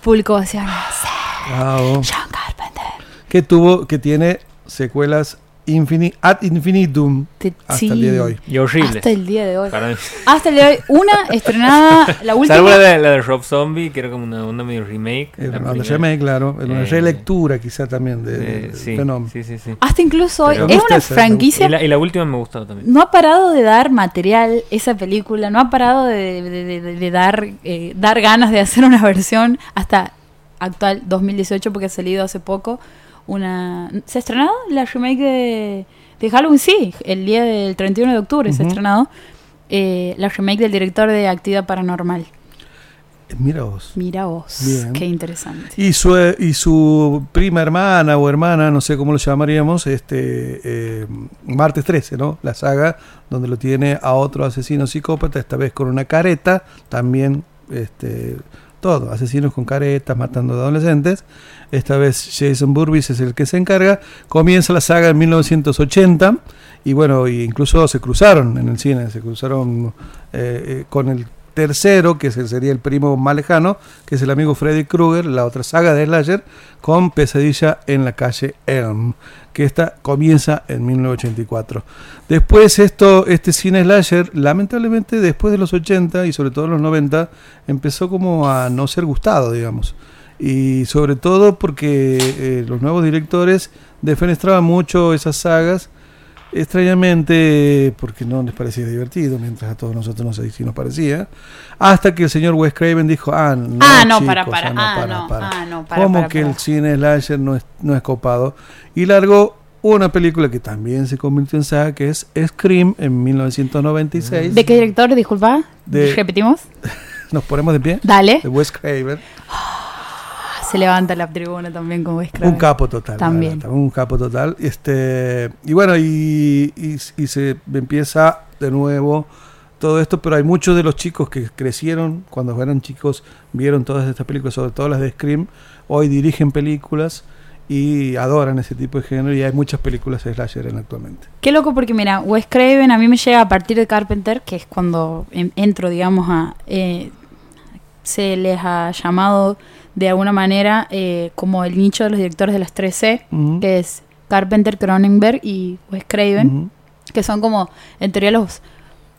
Público ovaciona. Sí. Bravo. John Carpenter. que tuvo, que tiene secuelas infini, ad infinitum Te- hasta sí. el día de hoy. Y horrible. Hasta el día de hoy. Para mí. Hasta el día de hoy. Una estrenada, la última. Salvo la de, la de Rob Zombie, que era como una onda medio remake. La una primera. remake, claro, una Eh, relectura quizá también de, Eh, sí, fenómeno. sí, sí, sí. Hasta incluso hoy. Pero- Es una esa, franquicia. Y la, y la última me gustó también. No ha parado de dar material esa película, no ha parado de, de- de- de- de dar, eh, dar ganas de hacer una versión hasta actual 2018 porque ha salido hace poco una... ¿Se ha estrenado la remake de, de Halloween? Sí, el día del 31 de octubre se ha estrenado eh, la remake del director de Actividad Paranormal. Eh, Mira vos. Mira vos, Bien. qué interesante. Y su, eh, y su prima hermana o hermana, no sé cómo lo llamaríamos, este eh, Martes 13, ¿no? La saga donde lo tiene a otro asesino psicópata, esta vez con una careta, también este todo, asesinos con caretas, matando adolescentes. Esta vez Jason Burbis es el que se encarga. Comienza la saga en 1980 y bueno, incluso se cruzaron en el cine, se cruzaron eh, eh, con el tercero, que sería el primo más lejano, que es el amigo Freddy Krueger, la otra saga de Slasher, con Pesadilla en la calle Elm, que esta comienza en 1984. Después esto, este cine Slasher, lamentablemente después de los 80 y sobre todo en los 90, empezó como a no ser gustado, digamos. Y sobre todo porque eh, los nuevos directores defenestraban mucho esas sagas, extrañamente porque no les parecía divertido, mientras a todos nosotros no sé si nos parecía, hasta que el señor Wes Craven dijo, ah, no, ah, no, chicos, para, para, ah, ah, para, no, para". ah, no, para, Como para, que el cine slasher no es, no es copado. Y largó una película que también se convirtió en saga, que es Scream en 1996. ¿De qué director, disculpa? De- ¿Repetimos? Nos ponemos de pie. Dale. De Wes Craven. Se levanta la tribuna también con Wes Craven. Un capo total. También. verdad, un capo total. Este, y bueno, y, y- y se empieza de nuevo todo esto, pero hay muchos de los chicos que crecieron cuando eran chicos, vieron todas estas películas, sobre todo las de Scream, hoy dirigen películas y adoran ese tipo de género y hay muchas películas de slasher en actualmente. Qué loco porque mira, Wes Craven a mí me llega a partir de Carpenter, que es cuando en- entro, digamos, a... eh, se les ha llamado de alguna manera eh, como el nicho de los directores de las 3C, Ujú. que es Carpenter, Cronenberg y Wes Craven, que son como, en teoría, los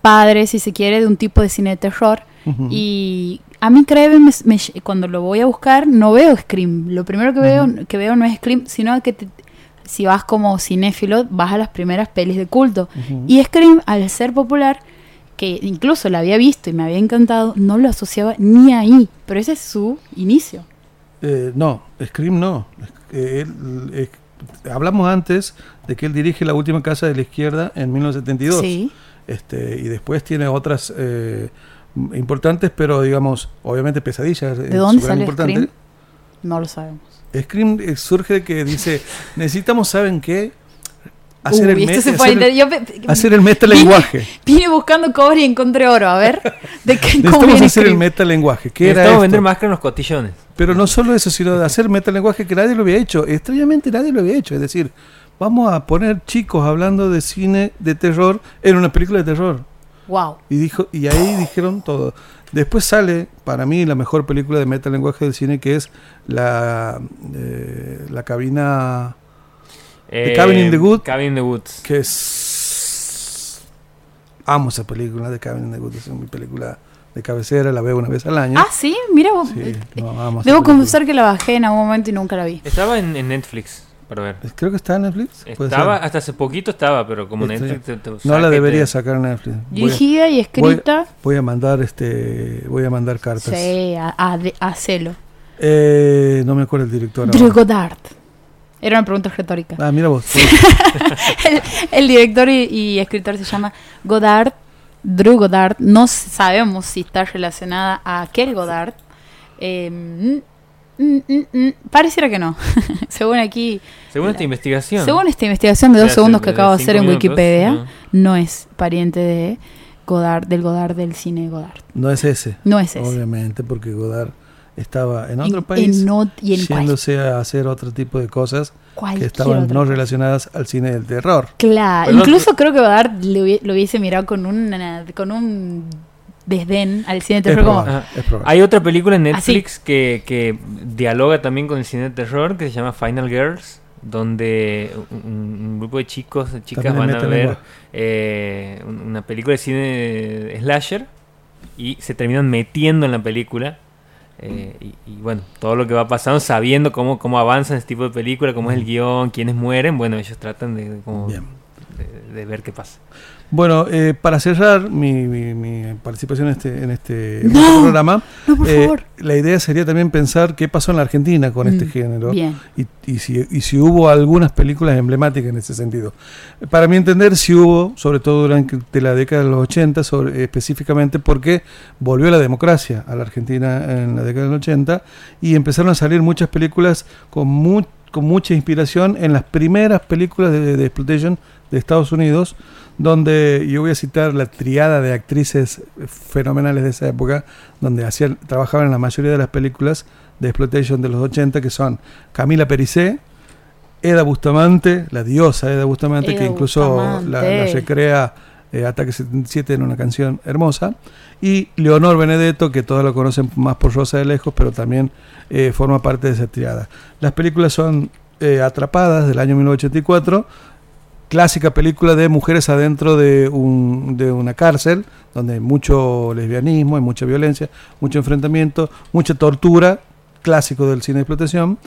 padres, si se quiere, de un tipo de cine de terror. Y a mí Craven, me- me- cuando lo voy a buscar, no veo Scream. Lo primero que veo, que veo no es Scream, sino que te- si vas como cinéfilo, vas a las primeras pelis de culto. Y Scream, al ser popular, que incluso la había visto y me había encantado, no lo asociaba ni ahí. Pero ese es su inicio. Eh, no, Scream no. Eh, él, eh, hablamos antes de que él dirige La Última Casa de la Izquierda en 1972. Sí. Este, y después tiene otras eh, importantes, pero digamos, obviamente pesadillas. ¿De dónde sale importante. Scream? No lo sabemos. Scream eh, surge de que dice, necesitamos, ¿saben qué? Hacer, Uy, el, esto me- se fue hacer, el metalenguaje. Vine buscando cobre y encontré oro. A ver, ¿de qué cómo Necesitamos hacer el metalenguaje. ¿Qué era Necesitamos esto? vender máscaras en los cotillones. Pero no solo eso, sino de hacer metalenguaje que nadie lo había hecho. Extrañamente nadie lo había hecho. Es decir, vamos a poner chicos hablando de cine de terror en una película de terror. Wow. Y dijo y ahí dijeron todo. Después sale, para mí, la mejor película de metalenguaje del cine, que es la, eh, la cabina, Eh, Cabin in the. Cabin in the Woods. que es... Amo esa película de Cabin in the Woods, es mi película de cabecera, la veo una vez al año. Ah, sí, mira vos. Sí, no, amo esa Debo confesar que la bajé en algún momento y nunca la vi. Estaba en, en Netflix. para ver. Creo que está en Netflix. Estaba, ser. hasta hace poquito estaba, pero como Este, Netflix te- te No la debería te- sacar en Netflix. Voy a, Dirigida y escrita. voy a mandar este, voy a mandar cartas. Sí, a, a, de- a celo. Eh, no me acuerdo el director. Drew Goddard. Era una pregunta retórica. Ah, mira vos. el, el director y, y escritor se llama Goddard, Drew Goddard. No sabemos si está relacionada a aquel Goddard. Eh, mm, mm, mm, pareciera que no. según aquí, Según esta investigación. según esta investigación de dos segundos que acabo de hacer en minutos, Wikipedia, ajá. no es pariente de Goddard, del Goddard del cine Goddard. No es ese. No es ese. Obviamente, porque Godard estaba en otro En- país en ot- y en cual- yéndose a hacer otro tipo de cosas que estaban no relacionadas al cine del terror. Claro, Pero no- incluso creo que Godard lo, hubie- lo hubiese mirado con un, con un desdén al cine de Es terror como, probable, Ajá. es probable. Hay otra película en Ah, Netflix que, que dialoga también con el cine de terror que se llama Final Girls, donde un, un grupo de chicos, de chicas También van a ver eh, un- una película de cine slasher y se terminan metiendo en la película. Eh, y, y bueno, todo lo que va pasando, sabiendo cómo, cómo avanza este tipo de película, cómo es el guion, quiénes mueren, bueno, ellos tratan de, de como- de ver qué pasa. Bueno, eh, para cerrar mi, mi- mi participación en este, en este, No. este programa, no, por eh, favor. la idea sería también pensar qué pasó en la Argentina con este Mm, género y, y si, y si hubo algunas películas emblemáticas en ese sentido. Para mi entender, sí hubo, sobre todo durante la década de los 80, sobre, específicamente porque volvió la democracia a la Argentina en la década de los 80 y empezaron a salir muchas películas con, mu- con mucha inspiración en las primeras películas de, de exploitation de Estados Unidos, donde yo voy a citar la triada de actrices fenomenales de esa época, donde hacían, trabajaban en la mayoría de las películas de exploitation de los 80, que son Camila Pericé, Eda Bustamante, la diosa Eda Bustamante, Eda que incluso la, Bustamante. la recrea eh, Ataque 77 en una canción hermosa, y Leonor Benedetto, que todos lo conocen más por Rosa de Lejos, pero también eh, forma parte de esa triada. Las películas son eh, Atrapadas del año 1984, clásica película de mujeres adentro de, un, de una cárcel, donde hay mucho lesbianismo, hay mucha violencia, mucho enfrentamiento, mucha tortura, clásico del cine de explotación.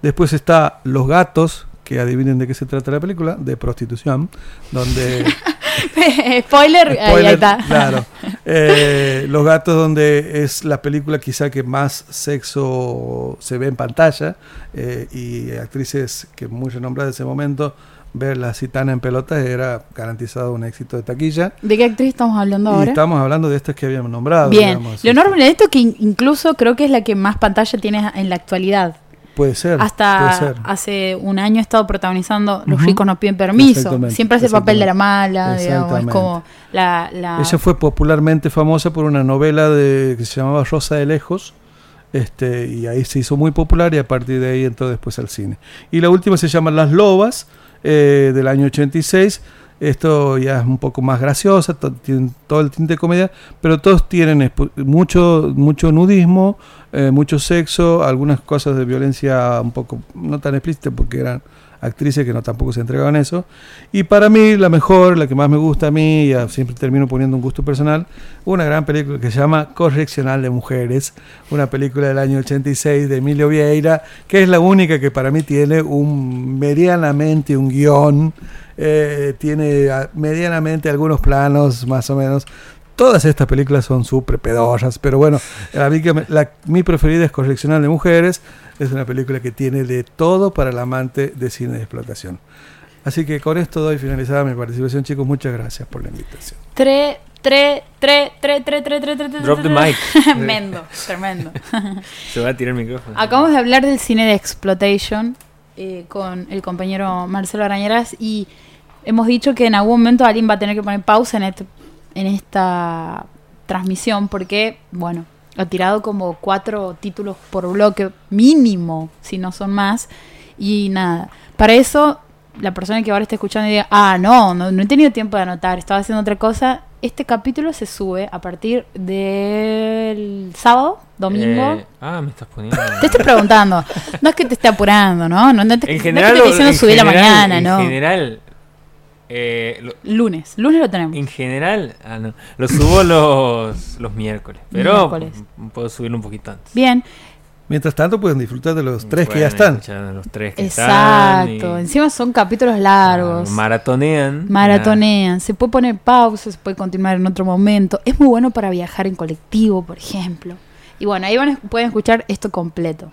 Después está Los Gatos, que adivinen de qué se trata la película, de prostitución, donde... Spoiler, ahí, está. Claro. Eh, Los Gatos, donde es la película quizá que más sexo se ve en pantalla eh, y actrices que muy renombradas de ese momento, ver la citana en pelotas era garantizado un éxito de taquilla. ¿De qué actriz estamos hablando Y ahora? estamos hablando de estas que habíamos nombrado. Bien. digamos. Leonor Benedetto, que in- incluso creo que es la que más pantalla tiene en la actualidad. Puede ser. Hasta puede ser. hace un año ha estado protagonizando Los ricos no piden permiso. Siempre hace el papel de la mala, digamos. Es como la... la- Ella fue popularmente famosa por una novela de, que se llamaba Rosa de Lejos. Este, y ahí se hizo muy popular y a partir de ahí entró después al cine. Y la última se llama Las Lobas, eh, del año 86. Esto ya es un poco más graciosa, to- tienen todo el tinte de comedia, pero todos tienen mucho, mucho nudismo, eh, mucho sexo, algunas cosas de violencia un poco no tan explícitas porque eran actrices que no tampoco se entregaban eso. Y para mí, la mejor, la que más me gusta a mí, ya siempre termino poniendo un gusto personal, una gran película que se llama Correccional de Mujeres, una película del año 86 de Emilio Vieira, que es la única que para mí tiene un medianamente un guion, eh, tiene medianamente algunos planos más o menos. Todas estas películas son súper pedorras, pero bueno, a mí que me, la, mi preferida es Correccional de Mujeres. Es una película que tiene de todo para el amante de cine de explotación. Así que con esto doy finalizada mi participación, chicos. Muchas gracias por la invitación. Drop the mic. Tremendo, tremendo. Se va a tirar el micrófono. Acabamos de hablar del cine de exploitation eh, con el compañero Marcelo Arañeras y hemos dicho que en algún momento alguien va a tener que poner pausa en este en esta transmisión porque, bueno, ha tirado como cuatro títulos por bloque mínimo, si no son más. Y nada, para eso la persona que ahora está escuchando diga, ah, no, no, no he tenido tiempo de anotar, estaba haciendo otra cosa. Este capítulo se sube a partir del sábado, domingo. Eh, ah, me estás poniendo. Te estoy preguntando. No es que te esté apurando, ¿no? No, no te, en no general, es que te estoy diciendo en subir la mañana, en ¿no? general, eh, lo- Lunes. Lunes lo tenemos. en general, ah, no, lo subo los, los miércoles, pero Miércoles. puedo subirlo un poquito antes. Bien. Mientras tanto pueden disfrutar de los tres que ya están. Los tres que están. Exacto. y- Encima son capítulos largos. Ah, maratonean. Maratonean. Se puede poner pausa, se puede continuar en otro momento. Es muy bueno para viajar en colectivo, por ejemplo. Y bueno, ahí van a- pueden escuchar esto completo.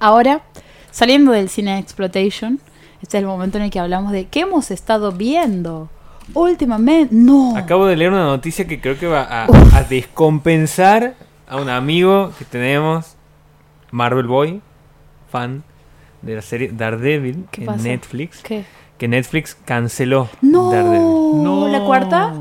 Ahora, saliendo del cine exploitation, este es el momento en el que hablamos de qué hemos estado viendo últimamente. No. Acabo de leer una noticia que creo que va a, a descompensar a un amigo que tenemos, Marvel Boy, fan de la serie Daredevil ¿Qué en pasa? Netflix, ¿Qué? que Netflix canceló No. Daredevil. ¿La cuarta?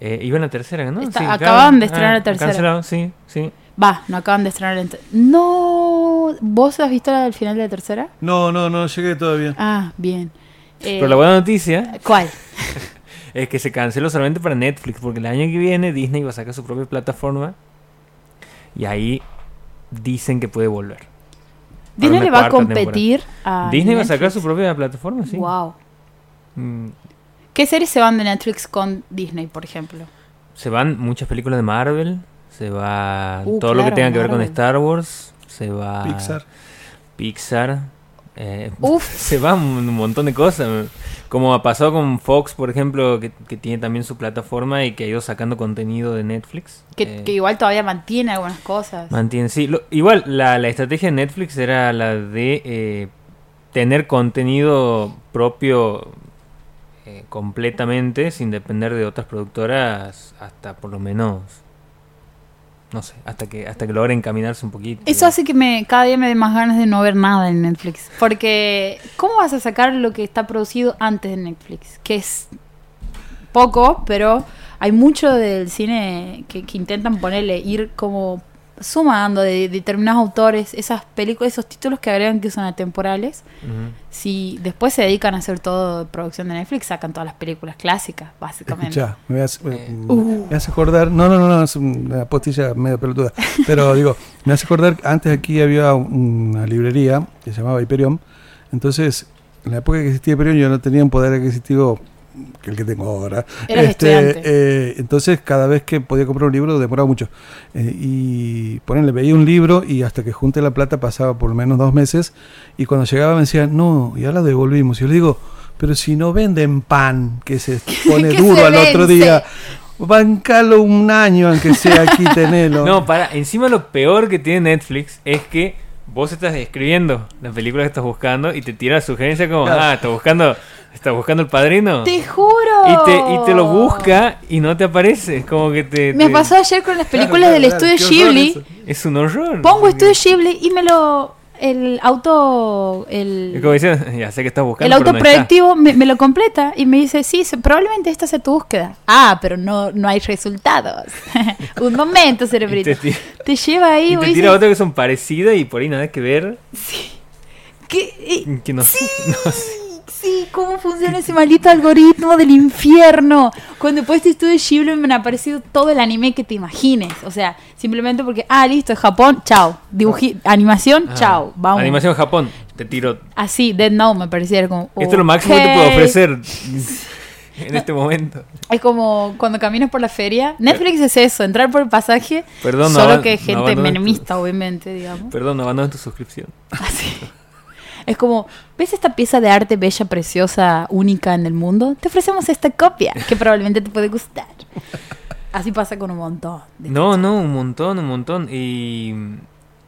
Eh, iba en la tercera, ¿no? Está- Sí, acaban claro. de estrenar Ah, la tercera. Cancelado, sí, sí. Va, no acaban de estrenar No. ¿Vos has visto el final de la tercera? No, no, no llegué todavía. Ah, bien. Eh, Pero la buena noticia ¿Cuál? es que se canceló solamente para Netflix, porque el año que viene Disney va a sacar su propia plataforma y ahí dicen que puede volver. Disney le va a competir a Disney va a sacar su propia plataforma, sí. Wow. Mm, ¿Qué series se van de Netflix con Disney, por ejemplo? Se van muchas películas de Marvel, se va Uh, todo lo que tenga que ver con. Star Wars, se va Pixar. Pixar, eh, Uf. se va un, un montón de cosas. Como ha pasado con Fox, por ejemplo, que, que tiene también su plataforma y que ha ido sacando contenido de Netflix. Que, Eh, que igual todavía mantiene algunas cosas. Mantiene, sí. Lo- igual, la, la estrategia de Netflix era la de eh, tener contenido propio eh, completamente, sin depender de otras productoras, hasta por lo menos, no sé, hasta que hasta que logren encaminarse un poquito. Eso hace que me cada día me dé más ganas de no ver nada en Netflix. Porque, ¿cómo vas a sacar lo que está producido antes de Netflix? Que es poco, pero hay mucho del cine que, que intentan ponerle, ir como sumando de, determinados autores, esas películas, esos títulos que agregan que son atemporales. Si después se dedican a hacer todo producción de Netflix, sacan todas las películas clásicas, básicamente. Escuchá, me hace, Eh. me- Uh. me hace acordar. No, no, no, no, es una postilla medio pelotuda. Pero digo, me hace acordar. Antes aquí había una librería que se llamaba Hyperion. Entonces, en la época que existía Hyperion, yo no tenía un poder adquisitivo que el que tengo ahora. Estudiante. eh, entonces, cada vez que podía comprar un libro, demoraba mucho. Eh, y ponele, veía un libro y hasta que junte la plata pasaba por lo menos dos meses. Y cuando llegaba me decían, no, ya la devolvimos. Y yo le digo, pero si no venden pan, que se pone Que duro se al otro día. Bancalo un año, aunque sea aquí, tenelo. No, para, encima lo peor que tiene Netflix es que vos estás escribiendo la película que estás buscando y te tira la sugerencia como, Claro. ah, estás buscando, estás buscando el padrino. ¡Te juro! Y te, y te lo busca y no te aparece. Es como que te. Me te- pasó ayer con las películas Claro, del estudio Ghibli. Es un horror. Pongo estudio Ghibli y me lo. El auto. El, como dicen, ya sé que estás buscando. el auto no está". predictivo me, me lo completa y me dice: Sí, probablemente esta sea tu búsqueda. Ah, pero no, no hay resultados. Un momento, cerebrito. te, lleva ahí, y te dices, tira otras que son parecidas y por ahí nada que ver. ¿qué? Eh, Que no, no sé. Sí, ¿cómo funciona ese maldito algoritmo del infierno? Cuando he puesto estudio Ghibli me ha aparecido todo el anime que te imagines. O sea, simplemente porque, ah, listo, es Japón, chao. Dibuji animación, Ah, chao. Vamos. Animación Japón. Te tiro. Así, Dead Note me parecía como. Esto es lo máximo que te puedo ofrecer en este momento. Es como cuando caminas por la feria. Netflix es eso, entrar por el pasaje. Perdón, no solo que no gente abandones menemista, obviamente, digamos. Perdón, no abandones tu suscripción. Así. Es como, ¿ves esta pieza de arte bella, preciosa, única en el mundo? Te ofrecemos esta copia, que probablemente te puede gustar. Así pasa con un montón. de No, no, un montón, un montón. Y,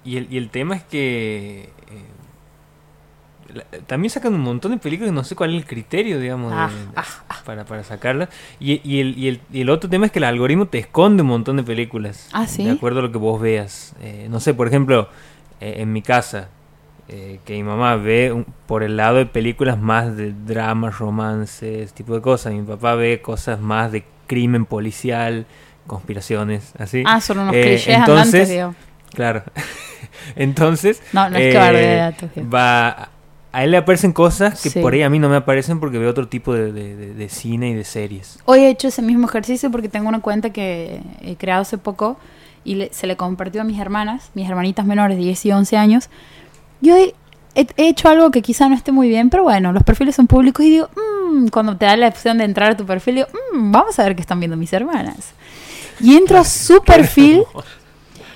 y, el, y el tema es que eh, la- también sacan un montón de películas que no sé cuál es el criterio, digamos, Ah, de- ah, para, para sacarlas. Y, y, el, y, el, y el otro tema es que el algoritmo te esconde un montón de películas. Ah, ¿sí? De acuerdo a lo que vos veas. Eh, no sé, por ejemplo, eh, en mi casa, eh, que mi mamá ve un- por el lado de películas más de dramas, romances, tipo de cosas. Mi papá ve cosas más de crimen policial, conspiraciones, así. Ah, son unos Eh, clichés entonces, andantes, digo. Claro. entonces, No, no es que eh, datos, va a él le aparecen cosas que Sí. por ahí a mí no me aparecen porque veo otro tipo de, de- de- de cine y de series. Hoy he hecho ese mismo ejercicio porque tengo una cuenta que he creado hace poco y le- se le compartió a mis hermanas, mis hermanitas menores de 10 y 11 años. Y hoy he, he hecho algo que quizá no esté muy bien, pero bueno, los perfiles son públicos y digo, "Mm", cuando te da la opción de entrar a tu perfil, digo, "Mm, vamos a ver qué están viendo mis hermanas. Y entro a su perfil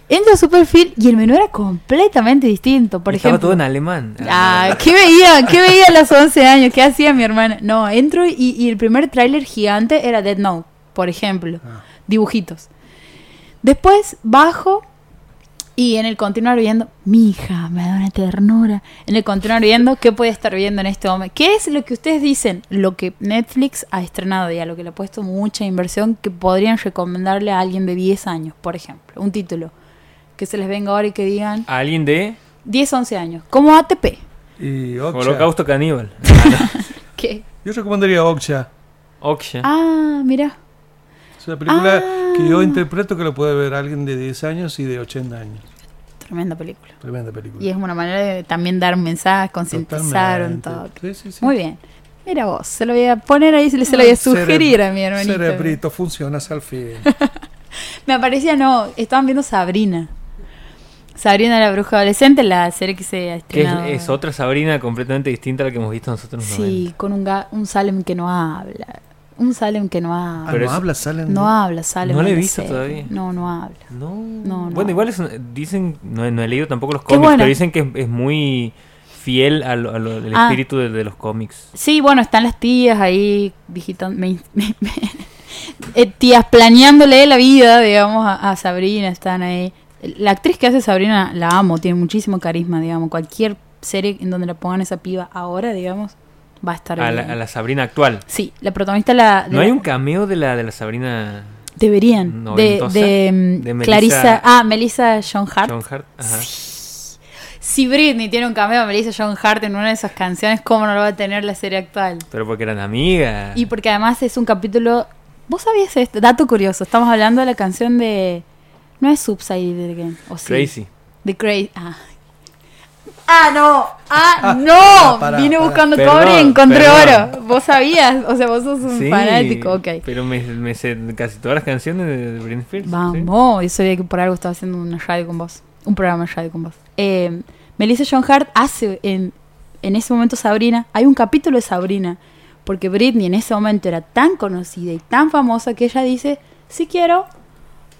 Entro a su perfil y el menú era completamente distinto. Por Estaba ejemplo, todo en alemán. Ah, ¿qué veía? ¿Qué veía a los 11 años? ¿Qué hacía mi hermana? No, entro y, y el primer tráiler gigante era Dead Note, por ejemplo. Ah. Dibujitos. Después bajo y en el continuar viendo, mi hija, me da una ternura. En el continuar viendo, ¿qué puede estar viendo en este momento? ¿Qué es lo que ustedes dicen? Lo que Netflix ha estrenado y a lo que le ha puesto mucha inversión que podrían recomendarle a alguien de 10 años, por ejemplo. Un título. Que se les venga ahora y que digan ¿A alguien de 10, 11 años. Como ATP. Y Oksha. Holocausto Caníbal. ¿Qué? Yo recomendaría Oksha. Oksha. Ah, mira. Es una película Ah. que yo interpreto que lo puede ver alguien de 10 años y de 80 años. Tremenda película. Tremenda película. Y es una manera de también dar un mensaje, concientizar un Totalmente. toque. Sí, sí, sí. Muy bien. Mira vos, se lo voy a poner ahí, se lo se lo voy a sugerir a mi hermanito. Cerebrito, funcionas al fin. Me aparecía, no, estaban viendo Sabrina. Sabrina la bruja adolescente, la serie que se ha Que es, otra Sabrina completamente distinta a la que hemos visto nosotros en Sí, 90. con un, ga- un Salem que no habla. Un Salem que no Ah, habla. Pero no es- habla, salen. no habla, Salem. No he visto serie. todavía. No, no habla. No. No, no. Bueno, igual es dicen, no, he- no he leído tampoco los cómics, pero dicen que es, es muy fiel a lo- a lo- al Ah. espíritu de, de los cómics. Sí, bueno, están las tías ahí digitando, me- me- me- eh, tías planeándole la vida, digamos, a, a Sabrina, están ahí. La actriz que hace Sabrina la amo, tiene muchísimo carisma, digamos. Cualquier serie en donde la pongan esa piba ahora, digamos, va a estar A la, a la Sabrina actual. Sí, la protagonista la... de No hay la- un cameo de la, de la Sabrina Deberían. De, noventosa, de, mm, de Melissa- Clarissa... Ah, Melissa John Hart. John Hart. Ajá. Si Britney tiene un cameo de Melissa John Hart en una de esas canciones, ¿cómo no lo va a tener la serie actual? Pero porque eran amigas. Y porque además es un capítulo. ¿Vos sabías esto? Dato curioso. Estamos hablando de la canción de. No es Subside Again. ¿O sí? Crazy. The Crazy. Ah. ¡Ah, no! ¡Ah, no! pará, Vine pará. buscando Perdón, cobre y encontré perdón. oro. ¿Vos sabías? O sea, vos sos un Sí, fanático. Ok. Pero me, me sé casi todas las canciones de, de Britney Spears. ¿sí? Vamos, yo sabía que por algo estaba haciendo una radio con vos. Un programa de radio con vos. Eh, Melissa John Hart hace en, en ese momento Sabrina. Hay un capítulo de Sabrina. Porque Britney en ese momento era tan conocida y tan famosa que ella dice: Si quiero,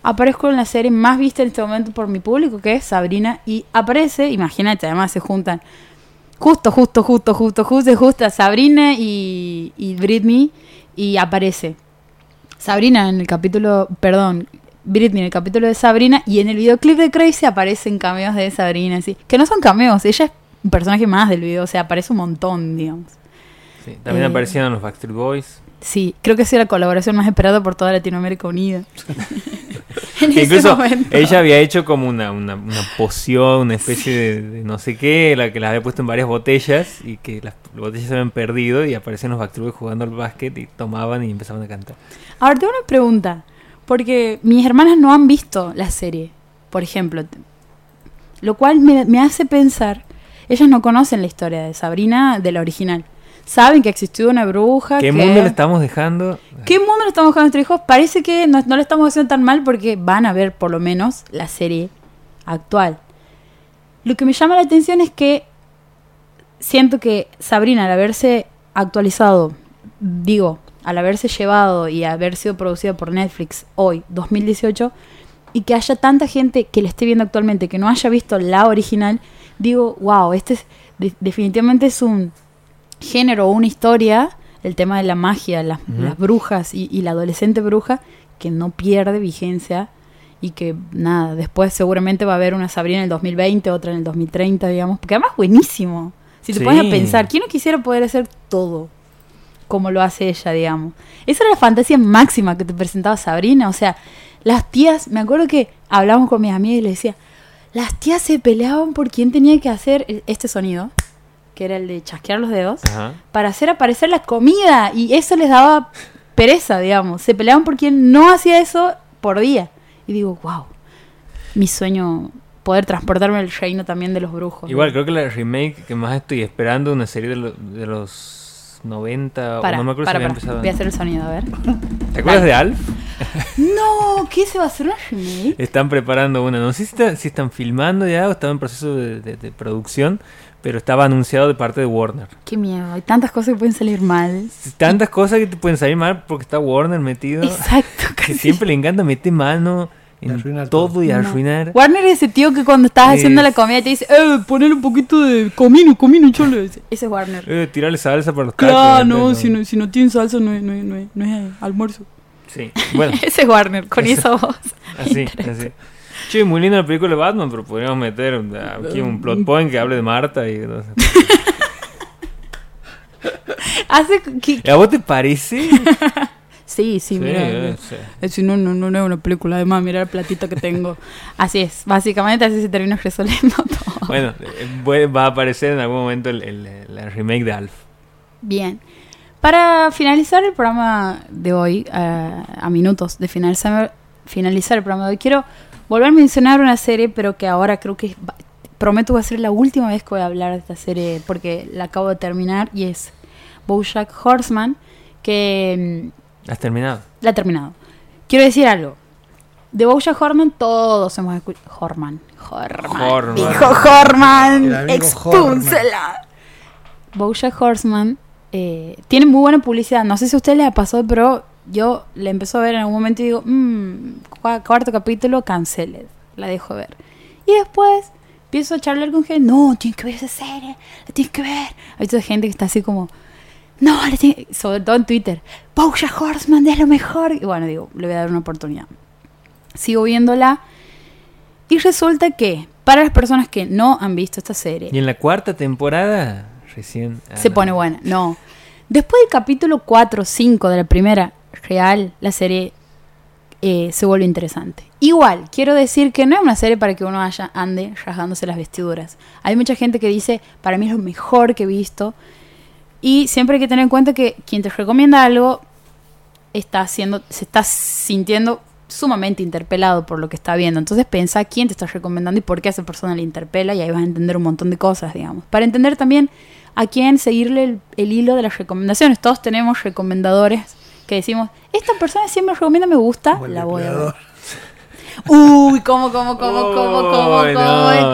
aparezco en la serie más vista en este momento por mi público, que es Sabrina. Y aparece, imagínate, además se juntan justo, justo, justo, justo, justo, justo Sabrina y, y Britney. Y aparece Sabrina en el capítulo, perdón, Britney en el capítulo de Sabrina y en el videoclip de Crazy aparecen cameos de Sabrina, así. Que no son cameos, ella es un personaje más del video, o sea, aparece un montón, digamos. Sí, También Eh, aparecieron los Backstreet Boys. Sí, creo que es la colaboración más esperada por toda Latinoamérica Unida. en ese incluso momento. ella había hecho como una, una, una poción, una especie de, de no sé qué, la que las había puesto en varias botellas y que las botellas se habían perdido y aparecían los Backstreet jugando al básquet y tomaban y empezaban a cantar. Ahora tengo una pregunta, porque mis hermanas no han visto la serie, por ejemplo, lo cual me, me hace pensar, ellas no conocen la historia de Sabrina de la original. Saben que existió una bruja. ¿Qué que- mundo le estamos dejando? ¿Qué mundo le estamos dejando a nuestros hijos? Parece que no, no le estamos haciendo tan mal porque van a ver por lo menos la serie actual. Lo que me llama la atención es que siento que Sabrina, al haberse actualizado, digo, al haberse llevado y haber sido producida por Netflix hoy, 2018, y que haya tanta gente que la esté viendo actualmente que no haya visto la original, digo, wow, este es, de- definitivamente es un género o una historia, el tema de la magia, las, brujas y, y la adolescente bruja, que no pierde vigencia y que nada, después seguramente va a haber una Sabrina en el 2020, otra en el 2030, digamos, porque además buenísimo. Si te Sí. pones a pensar, ¿quién no quisiera poder hacer todo como lo hace ella, digamos? Esa era la fantasía máxima que te presentaba Sabrina, o sea, las tías, me acuerdo que hablamos con mis amigas y les decía, las tías se peleaban por quién tenía que hacer el- este sonido, que era el de chasquear los dedos, Ajá. para hacer aparecer la comida y eso les daba pereza, digamos. Se peleaban por quien no hacía eso por día. Y digo, wow, mi sueño poder transportarme al reino también de los brujos. Igual, creo que la remake que más estoy esperando, una serie de, lo- de los 90, para, o no me acuerdo para, si para. empezado. Voy a hacer el sonido, a ver. ¿Te acuerdas de Alf? No, ¿qué se va a hacer una remake? Están preparando una, no sé si, está- si están filmando ya o estaba en proceso de, de- de producción, pero estaba anunciado de parte de Warner. Qué miedo, hay tantas cosas que pueden salir mal. Tantas cosas que te pueden salir mal porque está Warner metido. Exacto, Que casi. siempre le encanta meter mano en Arruinar todo, y No. arruinar. Warner es ese tío que cuando estás haciendo la comida te dice, eh, ponle un poquito de comino, comino, cholo. Ese es Warner. Eh, tirarle salsa para los tacos. Claro, no, si no, si no tienen salsa no es, no no no es, almuerzo. Sí, bueno, Ese es Warner, con esa voz. así, así. Che, muy linda la película de Batman, pero podríamos meter aquí un plot point que hable de Marta y... no sé. Hace que... ¿A vos te parece? Sí, sí, mira. eh, sí. Eh, Si no, no, no, no es una película. Además, mira el platito que tengo. Así es. Básicamente así se termina resolviendo todo. Bueno, eh, puede- va a aparecer en algún momento el, remake de Alf. Bien. Para finalizar el programa de hoy, a, a minutos de finalizar, finalizar el programa de hoy, quiero volver a mencionar una serie, pero que ahora creo que es- va- prometo va a ser la última vez que voy a hablar de esta serie porque la acabo de terminar y es BoJack Horseman, que mm, ¿Has terminado? la he terminado. Quiero decir algo. De BoJack Horseman todos hemos escuchado... Horman. Horman. Horman. Dijo Horman. Expúlsela. BoJack Horseman eh, tiene muy buena publicidad. No sé si a ustedes les ha pasado, pero yo le empezó a ver en algún momento y digo, mmm, cuarto capítulo, canceled. La dejo de ver. Y después empiezo a charlar con gente. No, tienes que ver esa serie. La tienes que ver. Hay toda gente que está así como... No, la tiene-". sobre todo en Twitter. BoJack Horseman es lo mejor. Y bueno, digo, le voy a dar una oportunidad. Sigo viéndola. Y resulta que, para las personas que no han visto esta serie, Y en la cuarta temporada, recién... ah, se no. pone buena. No. Después del capítulo 4 o 5 de la primera real, la serie eh, se vuelve interesante. Igual, quiero decir que no es una serie para que uno haya, ande rasgándose las vestiduras. Hay mucha gente que dice, para mí es lo mejor que he visto. Y siempre hay que tener en cuenta que quien te recomienda algo está haciendo, se está sintiendo sumamente interpelado por lo que está viendo. Entonces pensa quién te está recomendando y por qué esa persona le interpela y ahí vas a entender un montón de cosas, digamos. Para entender también a quién seguirle el hilo de las recomendaciones. Todos tenemos recomendadores que decimos, esta persona siempre recomienda, me gusta, la voy a ver. Uy, ¿cómo, cómo, cómo, cómo, cómo, cómo, Oh, no,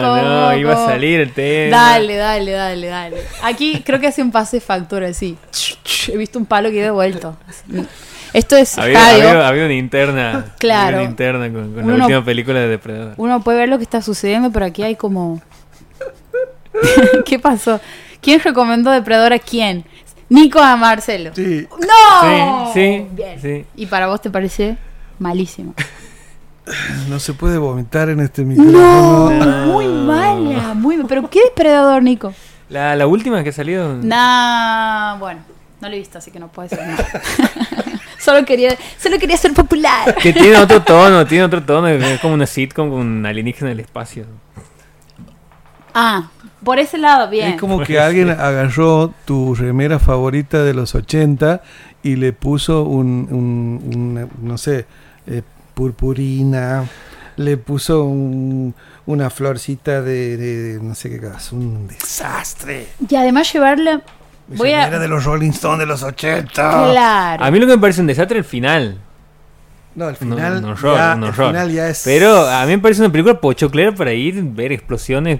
cómo, no, iba a cómo? salir el tema. Dale, dale, dale, dale. Aquí creo que hace un pase de factura así. He visto un palo que he devuelto. Esto es Había, había- había una interna. Claro. había una interna con, con Uno la última película de Depredador. Uno puede ver lo que está sucediendo, pero aquí hay como... ¿Qué pasó? ¿Quién recomendó Depredador a quién? Nico a Marcelo. Sí, ¡No! Sí, sí, Bien. sí. ¿Y para vos te parece malísimo? no se puede vomitar en este No, micrófono. No. muy mala, muy mala. ¿Pero qué Depredador, Nico? La, la última que ha salido. Nah, bueno, no lo he visto, así que no puedo decir nada. solo, quería, solo quería ser popular. Que tiene otro tono, tiene otro tono. Es como una sitcom con un alienígena del espacio. Ah, por ese lado, bien. Es como que alguien agarró tu remera favorita de los 80 y le puso un, un- un, no sé, eh, purpurina, le puso un- una florcita de, de- no sé qué caso, un desastre. Y además llevarla... Mi Voy a... remera de los Rolling Stones de los 80. Claro. A mí lo que me parece un desastre es el final. No, al No, final, un horror, ya, un el horror. final ya es... Pero a mí me parece una película pochoclera para ir, ver explosiones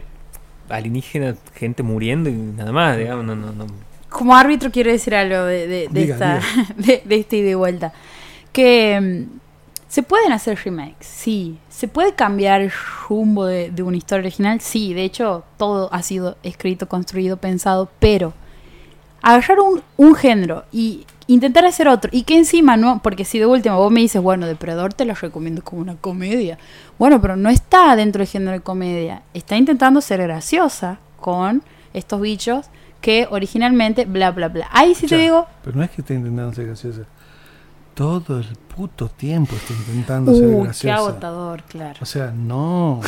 alienígenas, gente muriendo y nada más, digamos. No, no, no. Como árbitro quiero decir algo de, de, de Diga, esta, de, de esta ida y vuelta. Que mm, se pueden hacer remakes, sí. Se puede cambiar el rumbo de, de una historia original, sí. De hecho, todo ha sido escrito, construido, pensado, pero agarrar un, un género y intentar hacer otro y que encima no, porque si de última vos me dices, bueno, Depredador te lo recomiendo como una comedia. Bueno, pero no está dentro del género de comedia. Está intentando ser graciosa con estos bichos que originalmente bla bla bla. Ahí sí te digo, Pero no es que esté intentando ser graciosa. Todo el puto tiempo está intentando ser qué graciosa. agotador, claro. O sea, no.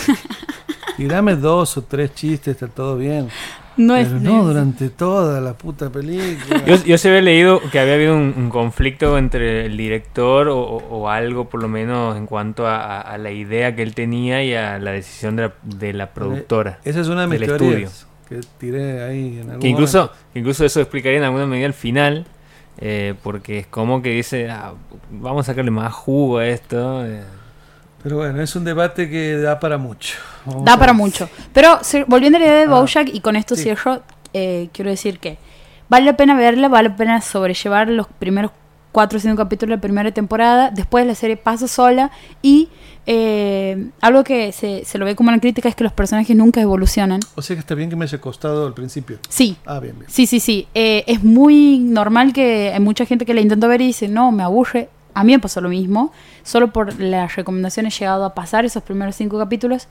Tirame dos o tres chistes, está todo bien. No es Pero no durante toda la puta película. Yo, yo se había leído que había habido un, un conflicto entre el director o, o- o algo, por lo menos, en cuanto a, a- a la idea que él tenía y a la decisión de la, de la productora. Esa es una de mis del que tiré ahí en algún Que incluso, momento. incluso eso explicaría en alguna medida al final, eh, porque es como que dice, "Ah, vamos a sacarle más jugo a esto. eh". Pero bueno, es un debate que da para mucho. Vamos Da para mucho. Pero se- volviendo a la idea de Ah, Bojack, y con esto sí. cierro, eh, quiero decir que vale la pena verla, vale la pena sobrellevar los primeros cuatro o cinco capítulos de la primera temporada, después la serie pasa sola y eh, algo que se, se lo ve como una crítica es que los personajes nunca evolucionan. O sea que está bien que me haya costado al principio. Sí, Ah, bien, bien. Sí, sí, sí. Eh, es muy normal que hay mucha gente que la intentó ver y dice, no, me aburre. A mí me pasó lo mismo. Solo por las recomendaciones he llegado a pasar esos primeros cinco capítulos.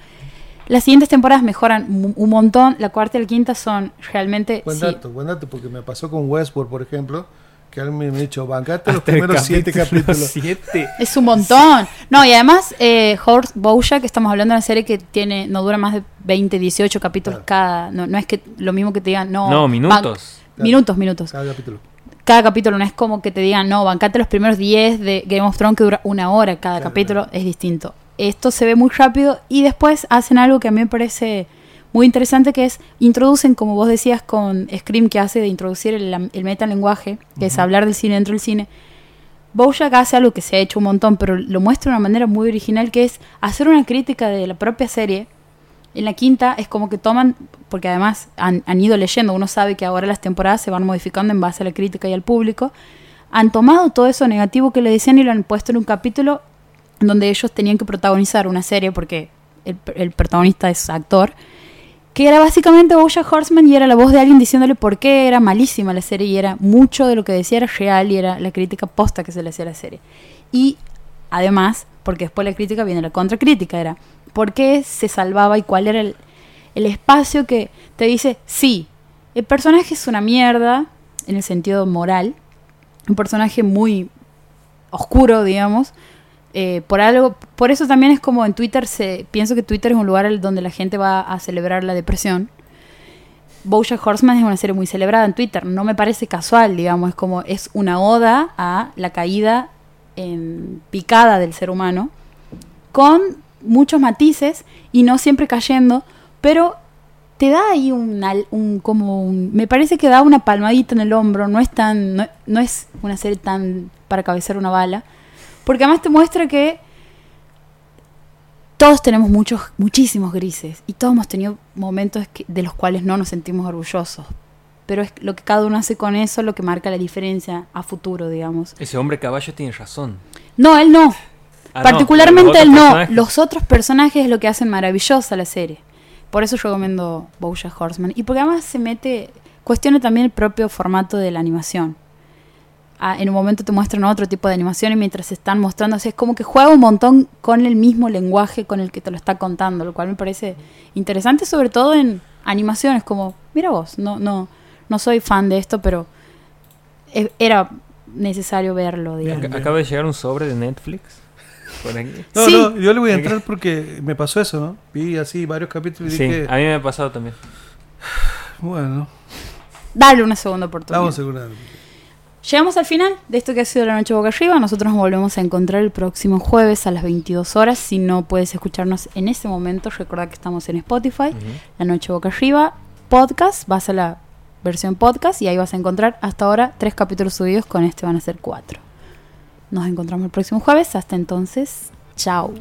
Las siguientes temporadas mejoran un montón. La cuarta y la quinta son realmente... Buen sí, dato, buen dato, porque me pasó con Westworld, por ejemplo, que alguien me ha dicho, bancate los primeros siete capítulo capítulos. siete. Es un montón. No, y además, eh, Horse Bojack, estamos hablando de una serie que tiene no dura más de 20, 18 capítulos Claro. cada. No, no es que lo mismo que te digan, no. No, minutos. Minutos, minutos. Cada capítulo. Cada capítulo no es como que te digan, no, bancate los primeros 10 de Game of Thrones que dura una hora cada Claro, capítulo, claro. es distinto. Esto se ve muy rápido y después hacen algo que a mí me parece muy interesante que es introducen, como vos decías con Scream que hace de introducir el, el metalenguaje, que es hablar del cine dentro del cine. Bojack hace algo que se ha hecho un montón, pero lo muestra de una manera muy original que es hacer una crítica de la propia serie. En la quinta es como que toman, porque además han, ido leyendo, uno sabe que ahora las temporadas se van modificando en base a la crítica y al público, han tomado todo eso negativo que le decían y lo han puesto en un capítulo donde ellos tenían que protagonizar una serie, porque el, protagonista es actor, que era básicamente Bojack Horseman y era la voz de alguien diciéndole por qué era malísima la serie y era mucho de lo que decía era real y era la crítica posta que se le hacía la serie. Y además, porque después de la crítica viene la contracrítica, era por qué se salvaba y cuál era el, el espacio que te dice, sí, el personaje es una mierda en el sentido moral, un personaje muy oscuro, digamos, eh, por algo, por eso también es como en Twitter se pienso que Twitter es un lugar donde la gente va a celebrar la depresión. BoJack Horseman es una serie muy celebrada en Twitter, no me parece casual, digamos, es como es una oda a la caída en picada del ser humano con muchos matices y no siempre cayendo, pero te da ahí un, un como un- me parece que da una palmadita en el hombro, no es tan no, no es una serie tan para cabecear una bala, porque además te muestra que todos tenemos muchos muchísimos grises y todos hemos tenido momentos que- de los cuales no nos sentimos orgullosos. Pero es lo que cada uno hace con eso lo que marca la diferencia a futuro, digamos. Ese hombre caballo tiene razón. No, él no. Ah, Particularmente él no. Los otros personajes es lo que hacen maravillosa la serie. Por eso yo recomiendo Bojack Horseman. Y porque además se mete, cuestiona también el propio formato de la animación. Ah, en un momento te muestran otro tipo de animación y mientras se están mostrando, o sea, es como que juega un montón con el mismo lenguaje con el que te lo está contando, lo cual me parece interesante, sobre todo en animaciones, como, mira vos, no, no, no soy fan de esto, pero e- era necesario verlo, digamos. Acaba de llegar un sobre de Netflix. No, Sí. no, yo le voy a entrar porque me pasó eso, ¿no? Vi así varios capítulos y Sí, dije, a mí me ha pasado también. bueno, Dale una segunda oportunidad. vamos a asegurar. Llegamos al final de esto que ha sido la noche boca arriba. Nosotros nos volvemos a encontrar el próximo jueves a las 22 horas. Si no puedes escucharnos en ese momento, recuerda que estamos en Spotify, la noche boca arriba, podcast, vas a la versión podcast y ahí vas a encontrar hasta ahora tres capítulos subidos, con este van a ser cuatro. Nos encontramos el próximo jueves. Hasta entonces, chao.